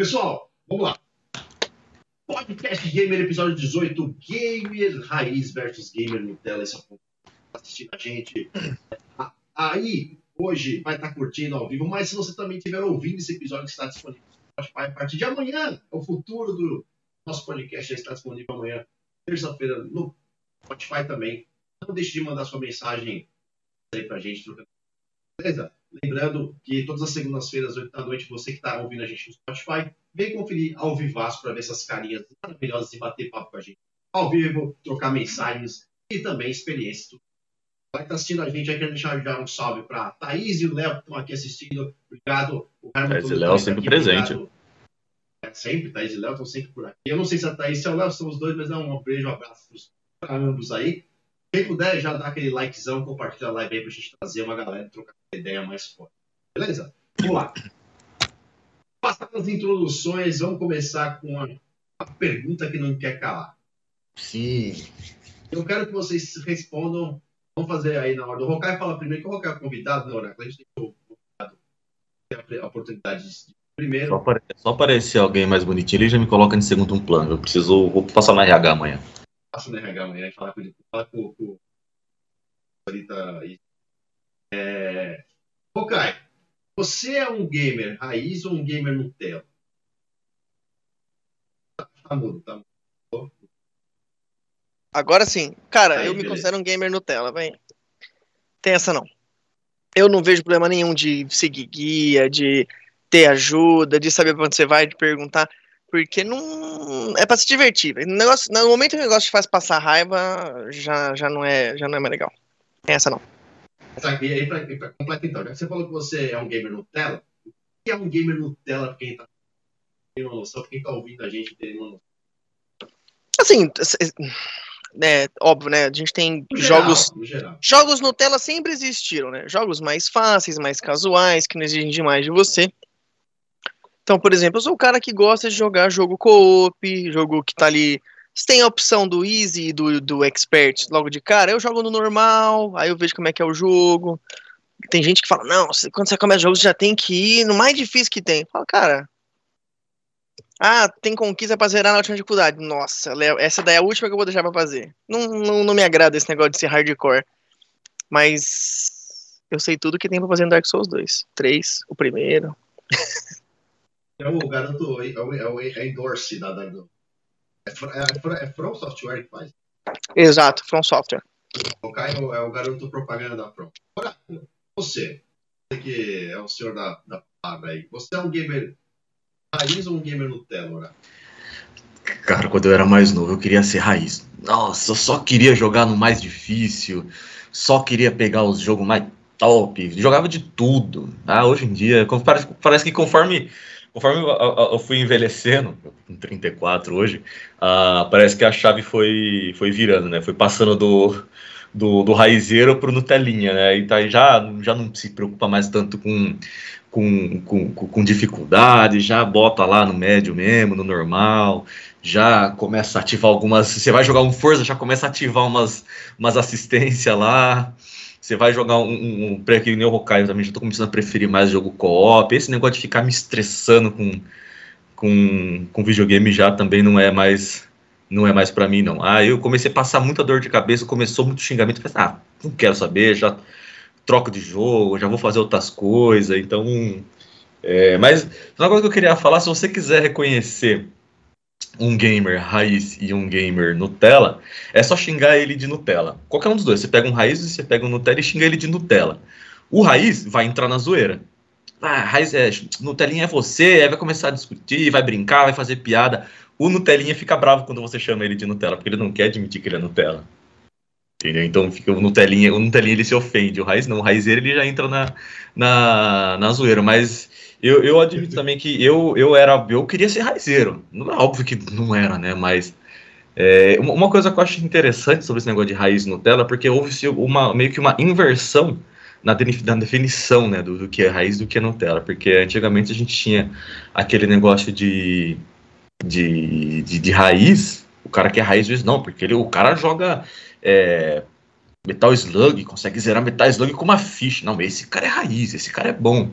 Pessoal, vamos lá. Podcast Gamer, episódio 18, Gamer Raiz versus Gamer Nutella. Esse é assistindo a gente. Aí, hoje, vai estar curtindo ao vivo, mas se você também estiver ouvindo esse episódio que está disponível no Spotify a partir de amanhã, é o futuro do nosso podcast já está disponível amanhã, terça-feira, no Spotify também. Não deixe de mandar sua mensagem aí pra gente. Beleza? Lembrando que todas as segundas-feiras, 8 da noite, você que está ouvindo a gente no Spotify, vem conferir ao vivaço para ver essas carinhas maravilhosas e bater papo com a gente. Ao vivo, trocar mensagens e também experiências. Vai estar tá assistindo a gente, aí quero deixar já um salve para Thaís e o Léo que estão aqui assistindo. Obrigado. O Thaís e Léo sempre aqui. presente. Obrigado. É, sempre, Thaís e Léo estão sempre por aqui. Eu não sei se a Thaís e o Léo são os dois, mas é um beijo, um abraço para ambos aí. Quem puder, já dá aquele likezão, compartilha a live aí pra gente trazer uma galera trocar ideia mais forte. Beleza? Vamos lá. Passar as introduções, vamos começar com a, a pergunta que não quer calar. Sim. Eu quero que vocês respondam. Vamos fazer aí na ordem. O Rokai fala primeiro, que o Rokai é convidado, né, Oráculo? A gente tem o convidado a oportunidade de primeiro. Só aparecer alguém mais bonitinho, ele já me coloca em segundo plano. Eu preciso. Vou passar na RH amanhã passa no RH amanhã e falar com ele. Fala com, com Rita aí. É... Kai, você é um gamer raiz ou um gamer Nutella? Tá mudo, tá mudo. Agora sim. Cara, aí, eu beleza. me considero um gamer Nutella, vem. Tem essa não. Eu não vejo problema nenhum de seguir guia, de ter ajuda, de saber pra onde você vai, de perguntar. Porque não. É pra se divertir. No, negócio, no momento que o negócio te faz passar raiva, já, já, não, é, já não é mais legal. Tem essa não. E aí, pra, pra completar então, já que você falou que você é um gamer Nutella, o que é um gamer Nutella pra quem tá tem uma noção, pra quem tá ouvindo a gente tem uma noção? Assim, é óbvio, né? A gente tem no jogos. Geral, jogos Nutella sempre existiram, né? Jogos mais fáceis, mais casuais, que não exigem demais de você. Então, por exemplo, eu sou o cara que gosta de jogar jogo co-op, jogo que tá ali. Se tem a opção do easy e do, do expert logo de cara, eu jogo no normal, aí eu vejo como é que é o jogo. Tem gente que fala, não, quando você começa o jogo, você já tem que ir no mais difícil que tem. Fala, cara. Ah, tem conquista pra zerar na última dificuldade. Nossa, essa daí é a última que eu vou deixar pra fazer. Não, não, não me agrada esse negócio de ser hardcore. Mas eu sei tudo que tem pra fazer no Dark Souls 2. 3, o primeiro. É o garoto, é o, é o é endorse da, da é, é, é From Software que faz. Exato, From Software. O Caio é o garoto propaganda da From. Agora, você, você que é o senhor da, da palavra aí, você é um gamer raiz ou um gamer Nutella, né? Cara, quando eu era mais novo, eu queria ser raiz. Nossa, eu só queria jogar no mais difícil, só queria pegar os jogos mais top, jogava de tudo. Ah, hoje em dia, parece, parece que conforme conforme eu, fui envelhecendo, com 34 hoje, uh, parece que a chave foi, foi virando, né? Foi passando do, do, do raizeiro pro Nutelinha, né? E tá, já, já não se preocupa mais tanto com, com, com, com dificuldade, já bota lá no médio mesmo, no normal, já começa a ativar algumas. Você vai jogar um Forza, já começa a ativar umas, umas assistências lá. Você vai jogar um, um, um pré que nem o Hokkaido também, já tô começando a preferir mais jogo co-op. Esse negócio de ficar me estressando com, com, com videogame já também não é mais não é mais para mim não. Ah, eu comecei a passar muita dor de cabeça, começou muito xingamento, falei, ah, não quero saber, já troco de jogo, já vou fazer outras coisas, então é, mas uma coisa que eu queria falar, se você quiser reconhecer um gamer raiz e um gamer Nutella, é só xingar ele de Nutella. Qualquer um dos dois. Você pega um raiz e você pega um Nutella e xinga ele de Nutella. O raiz vai entrar na zoeira. Ah, raiz é. Nutelinha é você, aí vai começar a discutir, vai brincar, vai fazer piada. O Nutelinha fica bravo quando você chama ele de Nutella, porque ele não quer admitir que ele é Nutella. Entendeu? Então fica o Nutelinha, o Nutelinha ele se ofende. O raiz não, o raizeiro ele já entra na, na, na zoeira. Mas eu, eu admito também que eu, eu era. Eu queria ser raizeiro. Não é óbvio que não era, né? Mas. É, uma coisa que eu acho interessante sobre esse negócio de raiz Nutella, porque houve uma, meio que uma inversão na, definição né, do, do, que é raiz do que é Nutella. Porque antigamente a gente tinha aquele negócio de, de, de, de raiz, o cara que é raiz, não, porque ele, o cara joga é, Metal Slug, consegue zerar Metal Slug com uma ficha. Não, esse cara é raiz, esse cara é bom.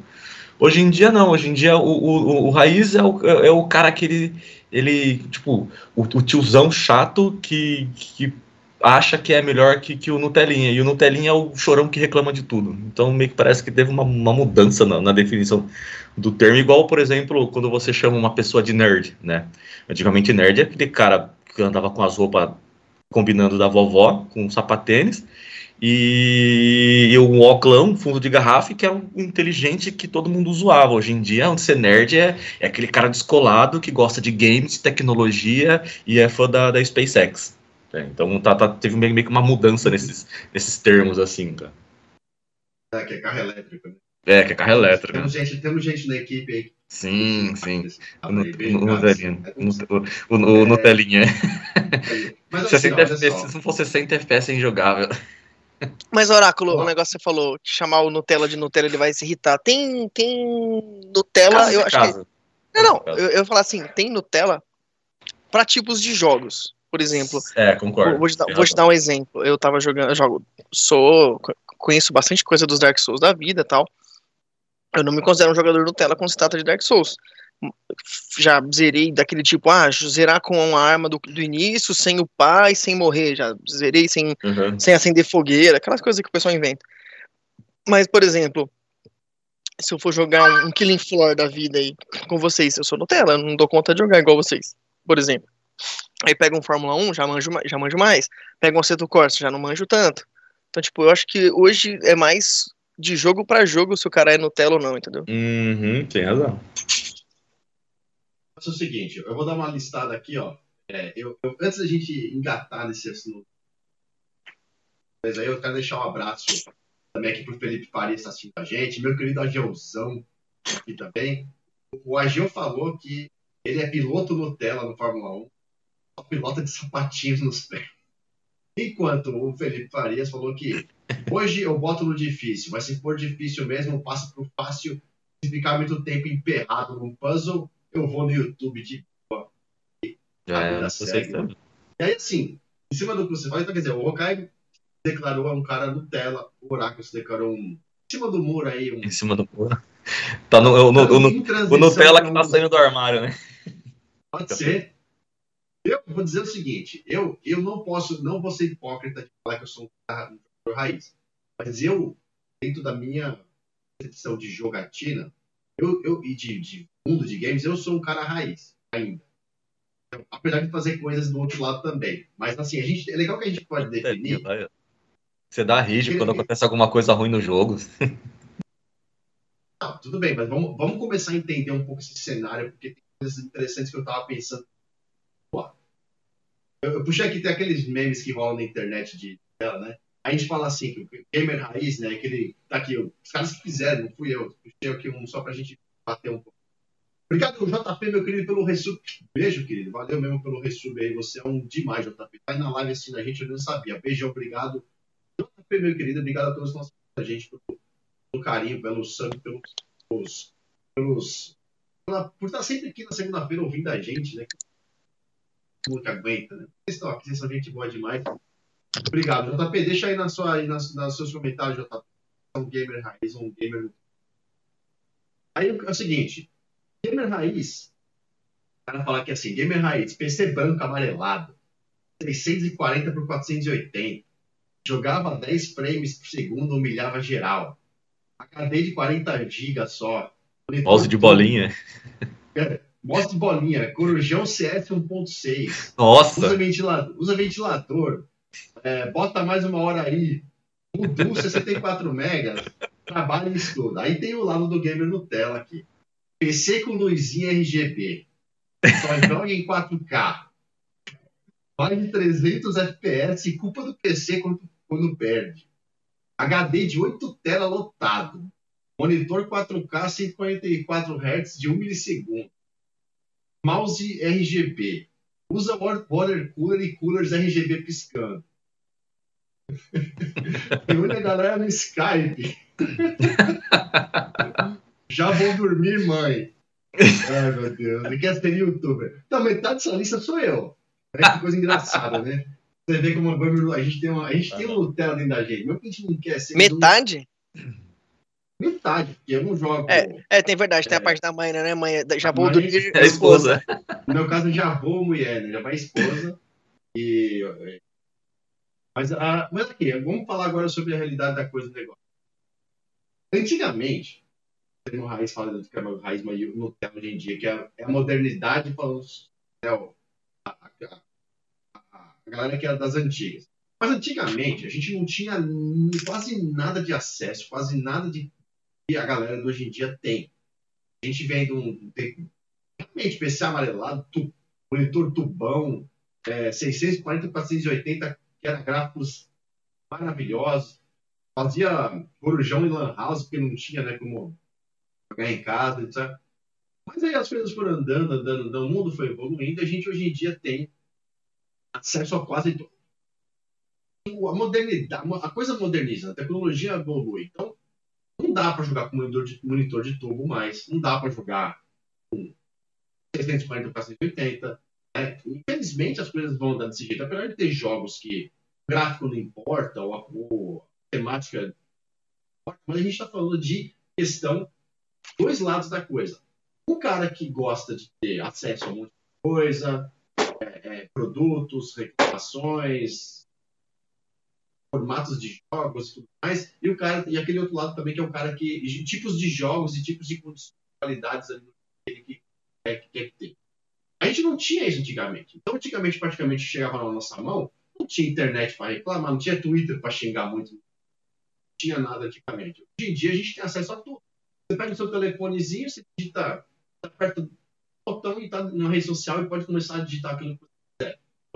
Hoje em dia não, hoje em dia o, o, o Raiz é o, é o cara que ele, ele tipo, o, o tiozão chato que, que acha que é melhor que, que o Nutelinha, e o Nutelinha é o chorão que reclama de tudo. Então meio que parece que teve uma, uma mudança na, na, definição do termo, igual, por exemplo, quando você chama uma pessoa de nerd, né? Antigamente nerd é aquele cara que andava com as roupas combinando da vovó, com sapatênis, e, e o Oclão, fundo de garrafa, que é um inteligente que todo mundo zoava. Hoje em dia, onde ser nerd é, é aquele cara descolado que gosta de games, tecnologia e é fã da, da SpaceX. É, então tá, tá, teve meio, meio que uma mudança nesses, nesses termos, assim, cara. É, que é carro elétrico, né? É, que é carro elétrico. Temos, né? gente, temos gente na equipe aí. Sim, sim. O Nutelinha. O Nutelinha. Mas, assim, se não for 60 FPS é injogável. Mas, Oráculo, o negócio que você falou, chamar o Nutella de Nutella, ele vai se irritar. Tem, tem Nutella, caso eu acho caso. que. Não, não, eu, eu falar assim, tem Nutella para tipos de jogos. Por exemplo. É, concordo. Vou te, dar, vou te dar um exemplo. Eu tava jogando, eu jogo, sou, conheço bastante coisa dos Dark Souls da vida tal. Eu não me considero um jogador Nutella quando se trata de Dark Souls já zerei daquele tipo, ah, zerar com a arma do, do início, sem o pai, sem morrer, já zerei sem, uhum. sem acender fogueira, aquelas coisas que o pessoal inventa. Mas, por exemplo, se eu for jogar um, um Killing Floor da vida aí com vocês, eu sou Nutella, eu não dou conta de jogar igual vocês, por exemplo. Aí pega um Fórmula 1, já manjo, já manjo mais. Pega um Aceto Corsa, já não manjo tanto. Então, tipo, eu acho que hoje é mais de jogo para jogo se o cara é Nutella ou não, entendeu? Uhum, tem razão. Mas é o seguinte, eu vou dar uma listada aqui, ó. É, eu, eu, antes da gente engatar nesse assunto, mas aí eu quero deixar um abraço também aqui pro Felipe Faria está assistindo a gente, meu querido Ageuzão aqui também. O Ageu falou que ele é piloto Nutella no Fórmula 1, só pilota de sapatinhos nos pés. Enquanto o Felipe Farias falou que hoje eu boto no difícil, mas se for difícil mesmo, eu passo pro fácil. Se ficar muito tempo emperrado num puzzle, eu vou no YouTube de boa. É, não sei E aí, assim, em cima do fala, então, quer dizer, o Hokai declarou um cara Nutella, o Oráculo se declarou um. Em cima do muro aí. Um... Em cima do muro. Tá no, no, no, no, o Nutella que tá saindo do armário, né? Pode ser. Eu vou dizer o seguinte, eu, eu não posso, não vou ser hipócrita de falar que eu sou um um raiz, mas eu, dentro da minha concepção de jogatina, eu, eu, e de, de mundo de games, eu sou um cara raiz, ainda. Apesar de fazer coisas do outro lado também. Mas assim, a gente, é legal que a gente pode definir. Você dá rígido quando acontece alguma coisa ruim no jogo. Não, tudo bem, mas vamos, vamos começar a entender um pouco esse cenário, porque tem coisas interessantes que eu tava pensando. Eu, eu puxei aqui, tem aqueles memes que rolam na internet de dela, né? A gente fala assim, que o gamer raiz, né? Aquele. Tá aqui, os caras que fizeram, não fui eu. Puxei aqui um só pra gente bater um pouco. Obrigado, JP, meu querido, pelo resub. Beijo, querido. Valeu mesmo pelo resub aí. Você é um demais, JP. Tá aí na live assim a gente, eu não sabia. Beijo, obrigado. JP, meu querido, obrigado pelos nossos a gente, pelo, pelo, carinho, pelo sangue, pelos. pelos, pelos por estar sempre aqui na segunda-feira ouvindo a gente, né? Nunca aguenta, né? Vocês estão aqui, vocês são gente boa demais. Obrigado, JP. Deixa aí na sua, aí nas, nas seus comentários, JP. Um gamer raiz, um gamer. Aí é o seguinte Gamer raiz, o cara falar que assim, gamer raiz, PC branco amarelado, 640 por 480, jogava 10 frames por segundo, humilhava geral. HD de 40 GB só. Mouse de bolinha. É, mouse de bolinha, Corujão CS 1.6. Nossa! Usa ventilador, usa ventilador. É, bota mais uma hora aí. Udu 64 megas. Trabalha isso tudo. Aí tem o lado do gamer Nutella aqui. PC com luzinha RGB. Só joga em 4K. Mais de 300 FPS e culpa do PC quando, quando perde. HD de 8 tela lotado. Monitor 4K 144 Hz de 1 milissegundo. Mouse RGB. Usa water cooler e coolers RGB piscando. Reúne a galera no Skype. Já vou dormir, mãe. Ai, meu Deus. Ele quer ser youtuber. Então, metade dessa lista sou eu. É que coisa engraçada, né? Você vê como a gente tem, uma, a gente tem um Nutella dentro da gente. Mesmo que a gente não quer ser. Metade? Metade porque eu não jogo. É, é tem verdade, tem a é. parte da mãe, né? Mãe, já vou dormir. É a esposa. No meu caso, já vou mulher, né? Já vai a esposa. E. Mas, a, mas aqui, vamos falar agora sobre a realidade da coisa do negócio. Antigamente, tem uma raiz falando que é uma raiz no tempo hoje em dia, que é, é a modernidade falando é, a, a, a, a galera que é das antigas. Mas antigamente a gente não tinha quase nada de acesso, quase nada de a galera de hoje em dia tem. A gente vem de um realmente PC amarelado, tu, monitor tubão, é, 640 480, que eram gráficos maravilhosos. Fazia corujão em Lan House, porque não tinha né, como jogar em casa, etc. Mas aí as coisas foram andando, andando, andando, o mundo foi evoluindo, a gente hoje em dia tem acesso a quase tudo a modernidade, a coisa moderniza, a tecnologia evolui. Então, não dá para jogar com monitor de, monitor de tubo mais, não dá para jogar com 640 para 180. Né? Infelizmente, as coisas vão andar desse jeito. Apesar de ter jogos que o gráfico não importa, ou a, ou a temática. Mas a gente está falando de questão, dois lados da coisa. Um cara que gosta de ter acesso a muita coisa, é, é, produtos, reclamações, formatos de jogos e tudo mais, e o cara e aquele outro lado também que é o cara que tipos de jogos e tipos de qualidades ali que quer que, que ter. A gente não tinha isso antigamente. Então, antigamente, praticamente chegava na nossa mão, não tinha internet para reclamar, não tinha Twitter para xingar muito, não tinha nada antigamente. Hoje em dia, a gente tem acesso a tudo. Você pega o seu telefonezinho, você digita, tá perto do botão e está na rede social e pode começar a digitar aquilo que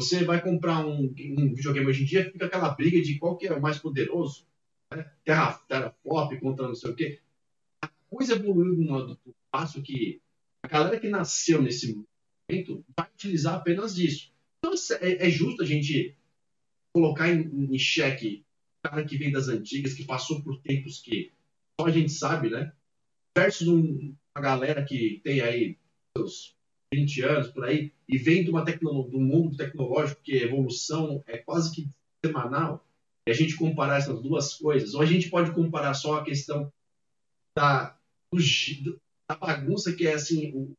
você vai comprar um, um videogame hoje em dia, fica aquela briga de qual que é o mais poderoso. Né? Terra, Terraflop contra não sei o quê. A coisa evoluiu de um modo passo que a galera que nasceu nesse momento vai utilizar apenas isso. Então é, é justo a gente colocar em, em xeque o cara que vem das antigas, que passou por tempos que só a gente sabe, né? Versus um, uma galera que tem aí seus 20 anos por aí, e vem de, uma tecno, de um mundo tecnológico que a evolução é quase que semanal, e a gente comparar essas duas coisas, ou a gente pode comparar só a questão da, do, da bagunça que é assim, o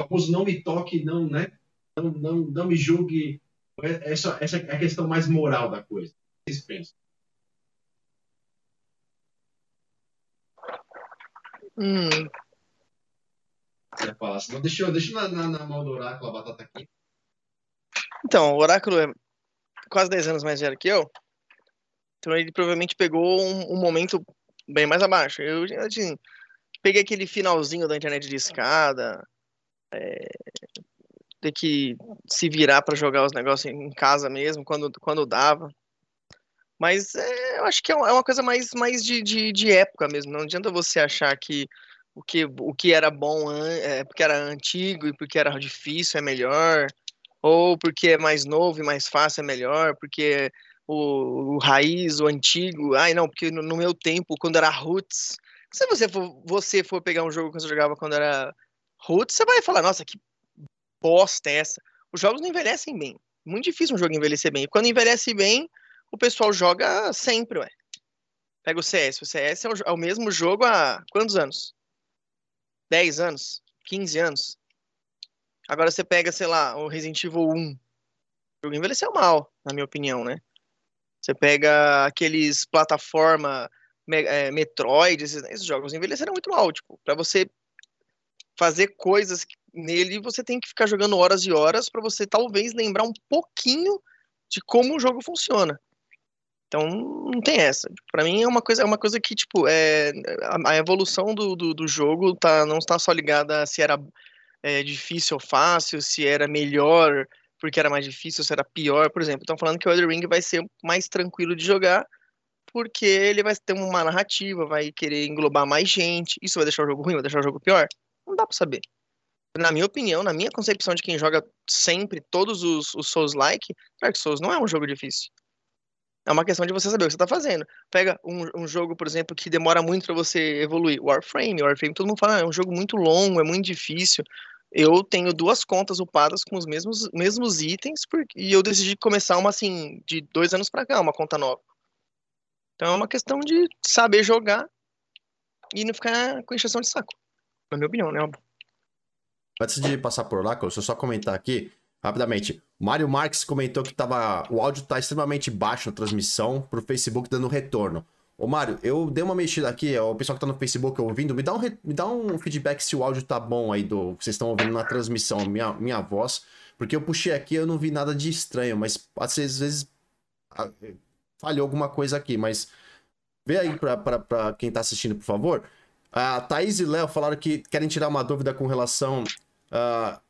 famoso não me toque, não, né? Não, não, não me julgue. Essa, essa é a questão mais moral da coisa. O que vocês pensam? Hum, você falar. Senão deixa, deixa na, na, na mão do oráculo a batata aqui. Então, o oráculo é quase 10 anos mais velho que eu. Então ele provavelmente pegou um, um momento bem mais abaixo. Eu assim, peguei aquele finalzinho da internet de escada. É, ter que se virar para jogar os negócios em casa mesmo, quando, quando dava. Mas é, eu acho que é, é uma coisa mais, mais de, de, de época mesmo. Não adianta você achar que o que, o que era bom é, porque era antigo e porque era difícil é melhor, ou porque é mais novo e mais fácil é melhor, porque o, o raiz, o antigo, ai não, porque no, no, meu tempo, quando era roots, se você for, você for pegar um jogo que você jogava quando era roots, você vai falar, nossa, que bosta é essa? Os jogos não envelhecem bem. Muito difícil um jogo envelhecer bem. E quando envelhece bem, o pessoal joga sempre, ué. Pega o CS. O CS é o, é o mesmo jogo há quantos anos? 10 anos, 15 anos. Agora você pega, sei lá, o Resident Evil 1. O jogo envelheceu mal, na minha opinião, né? Você pega aqueles plataforma é, Metroid, esses, esses, jogos envelheceram muito mal. Tipo, pra você fazer coisas nele, você tem que ficar jogando horas e horas para você talvez lembrar um pouquinho de como o jogo funciona. Então não tem essa. Para mim é uma coisa, é uma coisa que tipo é a, a evolução do, do, do, jogo tá não está só ligada a se era é, difícil ou fácil, se era melhor porque era mais difícil, se era pior, por exemplo. Estão falando que o Elden Ring vai ser mais tranquilo de jogar porque ele vai ter uma narrativa, vai querer englobar mais gente. Isso vai deixar o jogo ruim, vai deixar o jogo pior? Não dá para saber. Na minha opinião, na minha concepção de quem joga sempre todos os, os Souls-like, Dark Souls não é um jogo difícil. É uma questão de você saber o que você está fazendo. Pega um, um, jogo, por exemplo, que demora muito para você evoluir. Warframe. Warframe, todo mundo fala, ah, é um jogo muito longo, é muito difícil. Eu tenho duas contas upadas com os mesmos, mesmos itens porque, e eu decidi começar uma assim, de dois anos para cá, uma conta nova. Então é uma questão de saber jogar e não ficar com encheção de saco. Na minha opinião, né? Antes de passar por lá, eu só comentar aqui rapidamente. Mário Marques comentou que tava, o áudio tá extremamente baixo na transmissão pro Facebook dando retorno. Ô, Mário, eu dei uma mexida aqui, o pessoal que tá no Facebook ouvindo, me dá um, me dá um feedback se o áudio tá bom aí do que vocês estão ouvindo na transmissão, minha, minha voz. Porque eu puxei aqui eu não vi nada de estranho, mas às vezes falhou alguma coisa aqui, mas vê aí pra quem tá assistindo, por favor. A Thaís e Léo falaram que querem tirar uma dúvida com relação. Uh,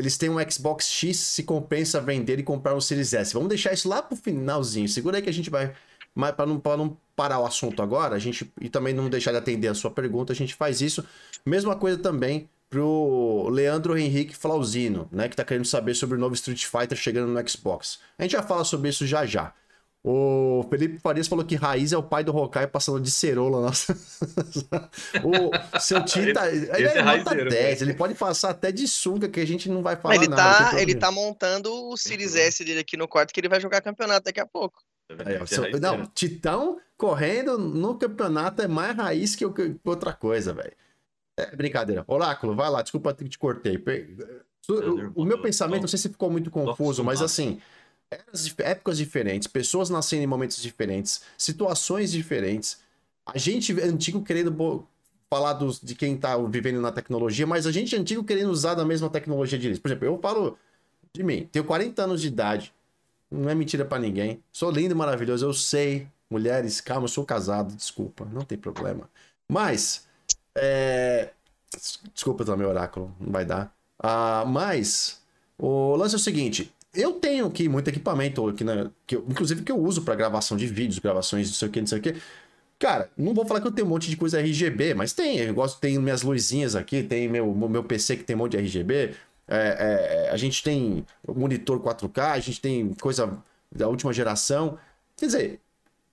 eles têm um Xbox X, se compensa vender e comprar um Series S. Vamos deixar isso lá pro finalzinho. Segura aí que a gente vai. Mas para não, pra não parar o assunto agora, a gente. E também não deixar de atender a sua pergunta, a gente faz isso. Mesma coisa também pro Leandro Henrique Flauzino, né? Que tá querendo saber sobre o novo Street Fighter chegando no Xbox. A gente já fala sobre isso já já. O Felipe Farias falou que Raiz é o pai do Hokai passando de cerola. Nossa. o seu tio tá. Ele, ele é nota 10, né? ele pode passar até de sunga, que a gente não vai falar ele nada. Tá, ele tá montando o Series S dele aqui no quarto, que ele vai jogar campeonato daqui a pouco. É, seu, não, Titão correndo no campeonato é mais raiz que, que outra coisa, velho. É brincadeira. Oráculo, vai lá, desculpa que te cortei. O, o meu pensamento, não sei se ficou muito confuso, mas assim épocas diferentes, pessoas nascendo em momentos diferentes, situações diferentes. A gente antigo querendo falar dos, de quem tá vivendo na tecnologia, mas a gente antigo querendo usar da mesma tecnologia de. Por exemplo, eu falo de mim, tenho 40 anos de idade, não é mentira para ninguém. Sou lindo e maravilhoso, eu sei. Mulheres, calma, eu sou casado, desculpa, não tem problema. Mas, é... desculpa também, oráculo, não vai dar. Ah, mas, o lance é o seguinte: eu tenho aqui muito equipamento, aqui né, que eu, inclusive que eu uso para gravação de vídeos, gravações, não sei o que, não sei o que. Cara, não vou falar que eu tenho um monte de coisa RGB, mas tem. Eu gosto, tem minhas luzinhas aqui, tem meu, meu PC que tem um monte de RGB. É, é, a gente tem monitor 4K, a gente tem coisa da última geração. Quer dizer,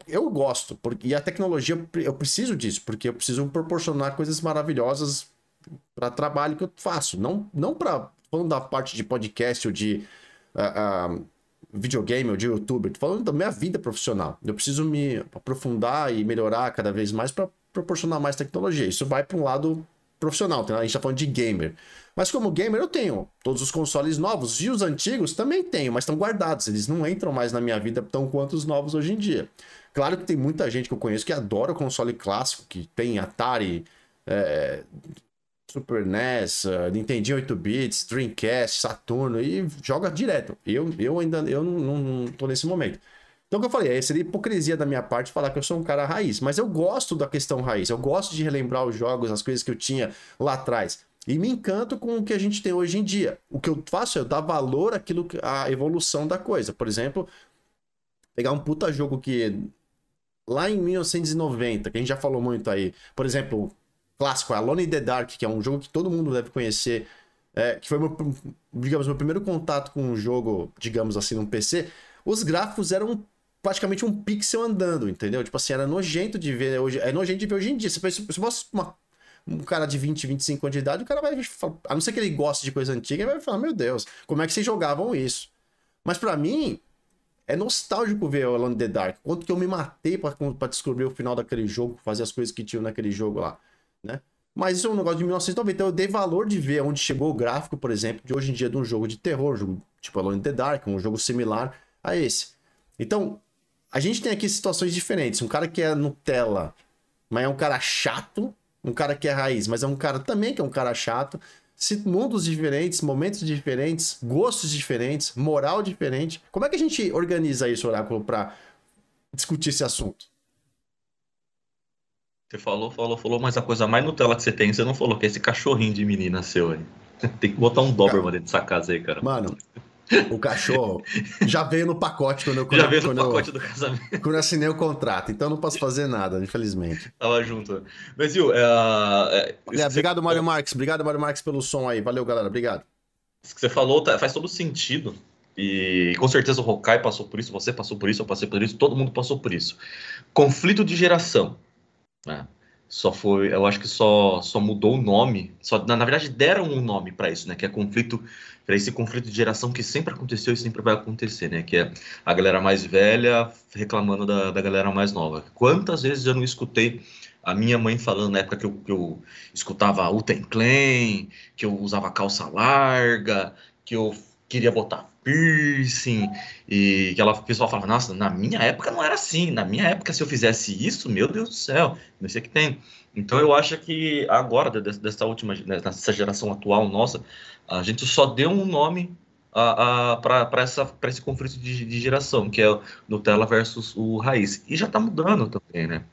eu gosto, porque, e a tecnologia, eu preciso disso, porque eu preciso proporcionar coisas maravilhosas para trabalho que eu faço. Não, não para falando da parte de podcast ou de uh, videogame ou de youtuber, tô falando da minha vida profissional. Eu preciso me aprofundar e melhorar cada vez mais para proporcionar mais tecnologia. Isso vai para um lado profissional, tá? a gente está falando de gamer. Mas como gamer eu tenho todos os consoles novos e os antigos também tenho, mas estão guardados, eles não entram mais na minha vida tão quanto os novos hoje em dia. Claro que tem muita gente que eu conheço que adora o console clássico, que tem Atari, é, Super NES, uh, Nintendo 8 bits, Dreamcast, Saturno e joga direto. Eu, eu ainda eu não, não, não tô nesse momento. Então, o que eu falei, seria hipocrisia da minha parte falar que eu sou um cara raiz, mas eu gosto da questão raiz, eu gosto de relembrar os jogos, as coisas que eu tinha lá atrás. E me encanto com o que a gente tem hoje em dia. O que eu faço é eu dar valor àquilo, à evolução da coisa. Por exemplo, pegar um puta jogo que lá em 1990, que a gente já falou muito aí, por exemplo, clássico, Alone in the Dark, que é um jogo que todo mundo deve conhecer, é, que foi, meu, digamos, meu primeiro contato com um jogo, digamos assim, num PC, os gráficos eram praticamente um pixel andando, entendeu? Tipo assim, era nojento de ver hoje, é nojento de ver hoje em dia. Se você mostra uma, um cara de 20, 25 anos de idade, o cara vai a não ser que ele goste de coisa antiga, ele vai falar, meu Deus, como é que vocês jogavam isso? Mas para mim, é nostálgico ver Alone in the Dark. Quanto que eu me matei para descobrir o final daquele jogo, fazer as coisas que tinham naquele jogo lá? Mas isso é um negócio de 1990. Então eu dei valor de ver onde chegou o gráfico, por exemplo, de hoje em dia de um jogo de terror, um jogo tipo Alone in the Dark, um jogo similar a esse. Então, a gente tem aqui situações diferentes. Um cara que é Nutella, mas é um cara chato. Um cara que é raiz, mas é um cara também que é um cara chato. Mundos diferentes, momentos diferentes, gostos diferentes, moral diferente. Como é que a gente organiza isso, Oráculo, para discutir esse assunto? Você falou, falou, falou, mas a coisa mais Nutella que você tem, você não falou, que é esse cachorrinho de menina seu aí. Tem que botar um Doberman dentro dessa casa aí, cara. Mano, o cachorro já veio no pacote quando eu quando Já veio no pacote eu, do casamento. Quando eu assinei o contrato, então não posso fazer nada, infelizmente. Tava junto. Mas, viu, é, é, é, Obrigado, Mário Marques. Obrigado, Mário Marques, pelo som aí. Valeu, galera. Obrigado. Isso que você falou tá, faz todo sentido. E com certeza o Hokai passou por isso, você passou por isso, eu passei por isso, todo mundo passou por isso. Conflito de geração. Né? Só foi, eu acho que só, só mudou o nome. Só, na, na verdade, deram um nome para isso, né? Que é conflito, para esse conflito de geração que sempre aconteceu e sempre vai acontecer, né? Que é a galera mais velha reclamando da, da galera mais nova. Quantas vezes eu não escutei a minha mãe falando na época que eu, que eu escutava Uten Clan, que eu usava calça larga, que eu queria botar piercing, e que ela, o pessoal falava, nossa, na minha época não era assim, na minha época se eu fizesse isso, meu Deus do céu, não sei o que tem. Então eu acho que agora, dessa última, nessa geração atual nossa, a gente só deu um nome para esse conflito de, de, geração, que é o Nutella versus o Raiz. E já está mudando também, né?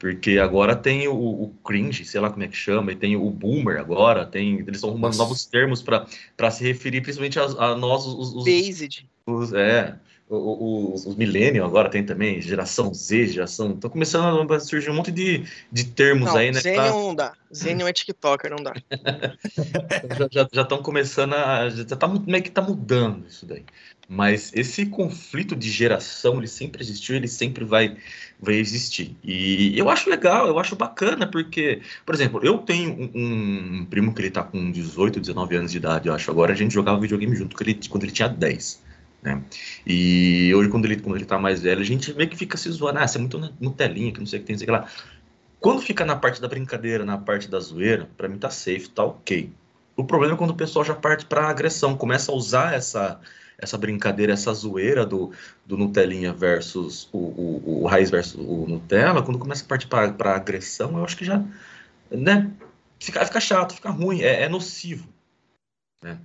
Porque agora tem o, o, cringe, sei lá como é que chama, e tem o boomer agora, tem, eles estão arrumando novos termos para se referir principalmente a, a nós, os, os, Based. Os, é, os, os millennials agora tem também, geração Z, geração. Estão começando a surgir um monte de, de termos não, aí, né? Zenium pra... não dá. Zenium é TikToker, não dá. já estão começando a. Já tá, meio que tá mudando isso daí. Mas esse conflito de geração, ele sempre existiu, ele sempre vai, vai existir. E eu acho legal, eu acho bacana, porque, por exemplo, eu tenho um, um primo que ele tá com 18, 19 anos de idade, eu acho. Agora a gente jogava videogame junto quando ele, quando ele tinha 10. Né? E hoje, quando ele, quando ele tá mais velho, a gente vê que fica se zoando, ah, você é muito Nutelinha, que não sei o que tem, sei lá. Quando fica na parte da brincadeira, na parte da zoeira, para mim tá safe, tá ok. O problema é quando o pessoal já parte pra agressão, começa a usar essa, essa brincadeira, essa zoeira do, do Nutelinha versus o, o, o Raiz versus o Nutella, quando começa a partir para agressão, eu acho que já, né, fica, fica chato, fica ruim, é, é nocivo, né?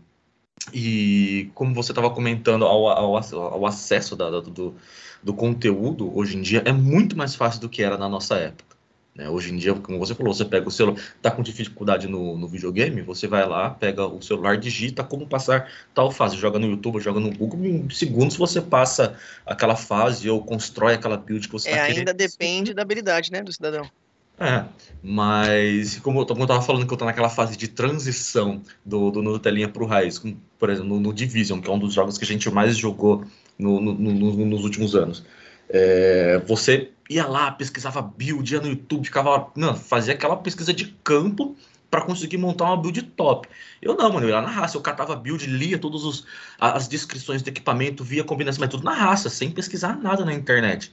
E como você estava comentando, ao, ao, ao acesso da, do, do conteúdo, hoje em dia, é muito mais fácil do que era na nossa época. Né? Hoje em dia, como você falou, você pega o celular, tá com dificuldade no, no videogame, você vai lá, pega o celular, digita como passar tal fase, joga no YouTube, joga no Google, em segundos você passa aquela fase ou constrói aquela build que você é, tá ainda depende da habilidade, né, do cidadão. É, mas como eu, como eu tava falando que eu tô naquela fase de transição do, do Nutelinha pro Raiz, por exemplo, no, no, Division, que é um dos jogos que a gente mais jogou no, no, nos últimos anos. É, você ia lá, pesquisava build, ia no YouTube, ficava. Não, fazia aquela pesquisa de campo para conseguir montar uma build top. Eu não, mano, eu ia na raça, eu catava build, lia todas as descrições do equipamento, via combinação, mas tudo na raça, sem pesquisar nada na internet.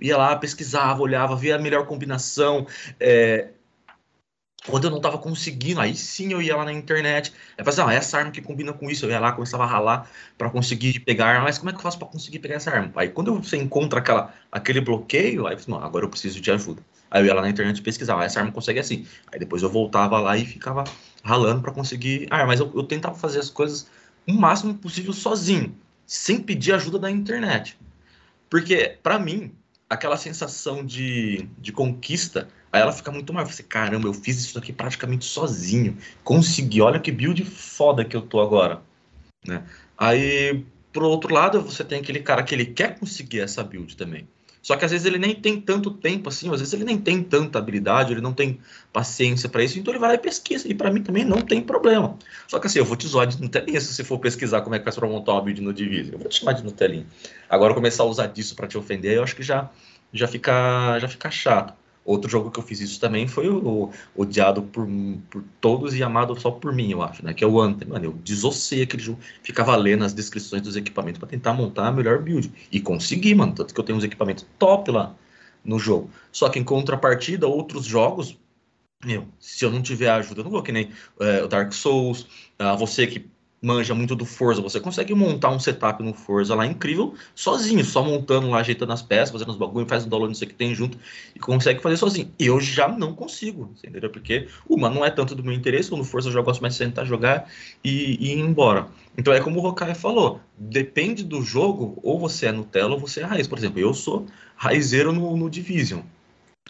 Ia lá, pesquisava, olhava, via a melhor combinação. É, quando eu não estava conseguindo, aí sim eu ia lá na internet. Aí fazia, ah, essa arma que combina com isso, eu ia lá, começava a ralar para conseguir pegar. Mas como é que eu faço para conseguir pegar essa arma? Aí quando você encontra aquela, aquele bloqueio, aí eu falei, não, agora eu preciso de ajuda. Aí eu ia lá na internet e pesquisava, ah, essa arma consegue assim. Aí depois eu voltava lá e ficava ralando para conseguir arma. Mas eu, eu tentava fazer as coisas o máximo possível sozinho, sem pedir ajuda da internet. Porque, para mim, aquela sensação de, de conquista Aí ela fica muito mais. Você, caramba, eu fiz isso aqui praticamente sozinho. Consegui, olha que build foda que eu tô agora. Né? Aí, pro outro lado, você tem aquele cara que ele quer conseguir essa build também. Só que às vezes ele nem tem tanto tempo assim, às vezes ele nem tem tanta habilidade, ele não tem paciência para isso, então ele vai lá e pesquisa. E para mim também não tem problema. Só que assim, eu vou te zoar de Nutelinha se você for pesquisar como é que faz para montar uma build no Division. Eu vou te chamar de Nutelinha. Agora começar a usar disso para te ofender, eu acho que já já fica já fica chato. Outro jogo que eu fiz isso também foi o, o odiado por, por todos e amado só por mim, eu acho, né? Que é o Anthem. Mano, eu desossei aquele jogo. Ficava lendo as descrições dos equipamentos para tentar montar a melhor build. E consegui, mano. Tanto que eu tenho uns equipamentos top lá no jogo. Só que em contrapartida, outros jogos, meu, se eu não tiver ajuda, eu não vou que nem é, o Dark Souls, uh, você que manja muito do Forza, você consegue montar um setup no Forza lá incrível sozinho, só montando lá, ajeitando as peças, fazendo os bagulho, faz um download, não sei o que tem junto e consegue fazer sozinho. Eu já não consigo, entendeu? Porque uma não é tanto do meu interesse, no Forza eu já gosto mais de sentar jogar e, e ir embora. Então é como o Rokai falou, depende do jogo, ou você é Nutella ou você é raiz. Por exemplo, eu sou raizeiro no, no Division.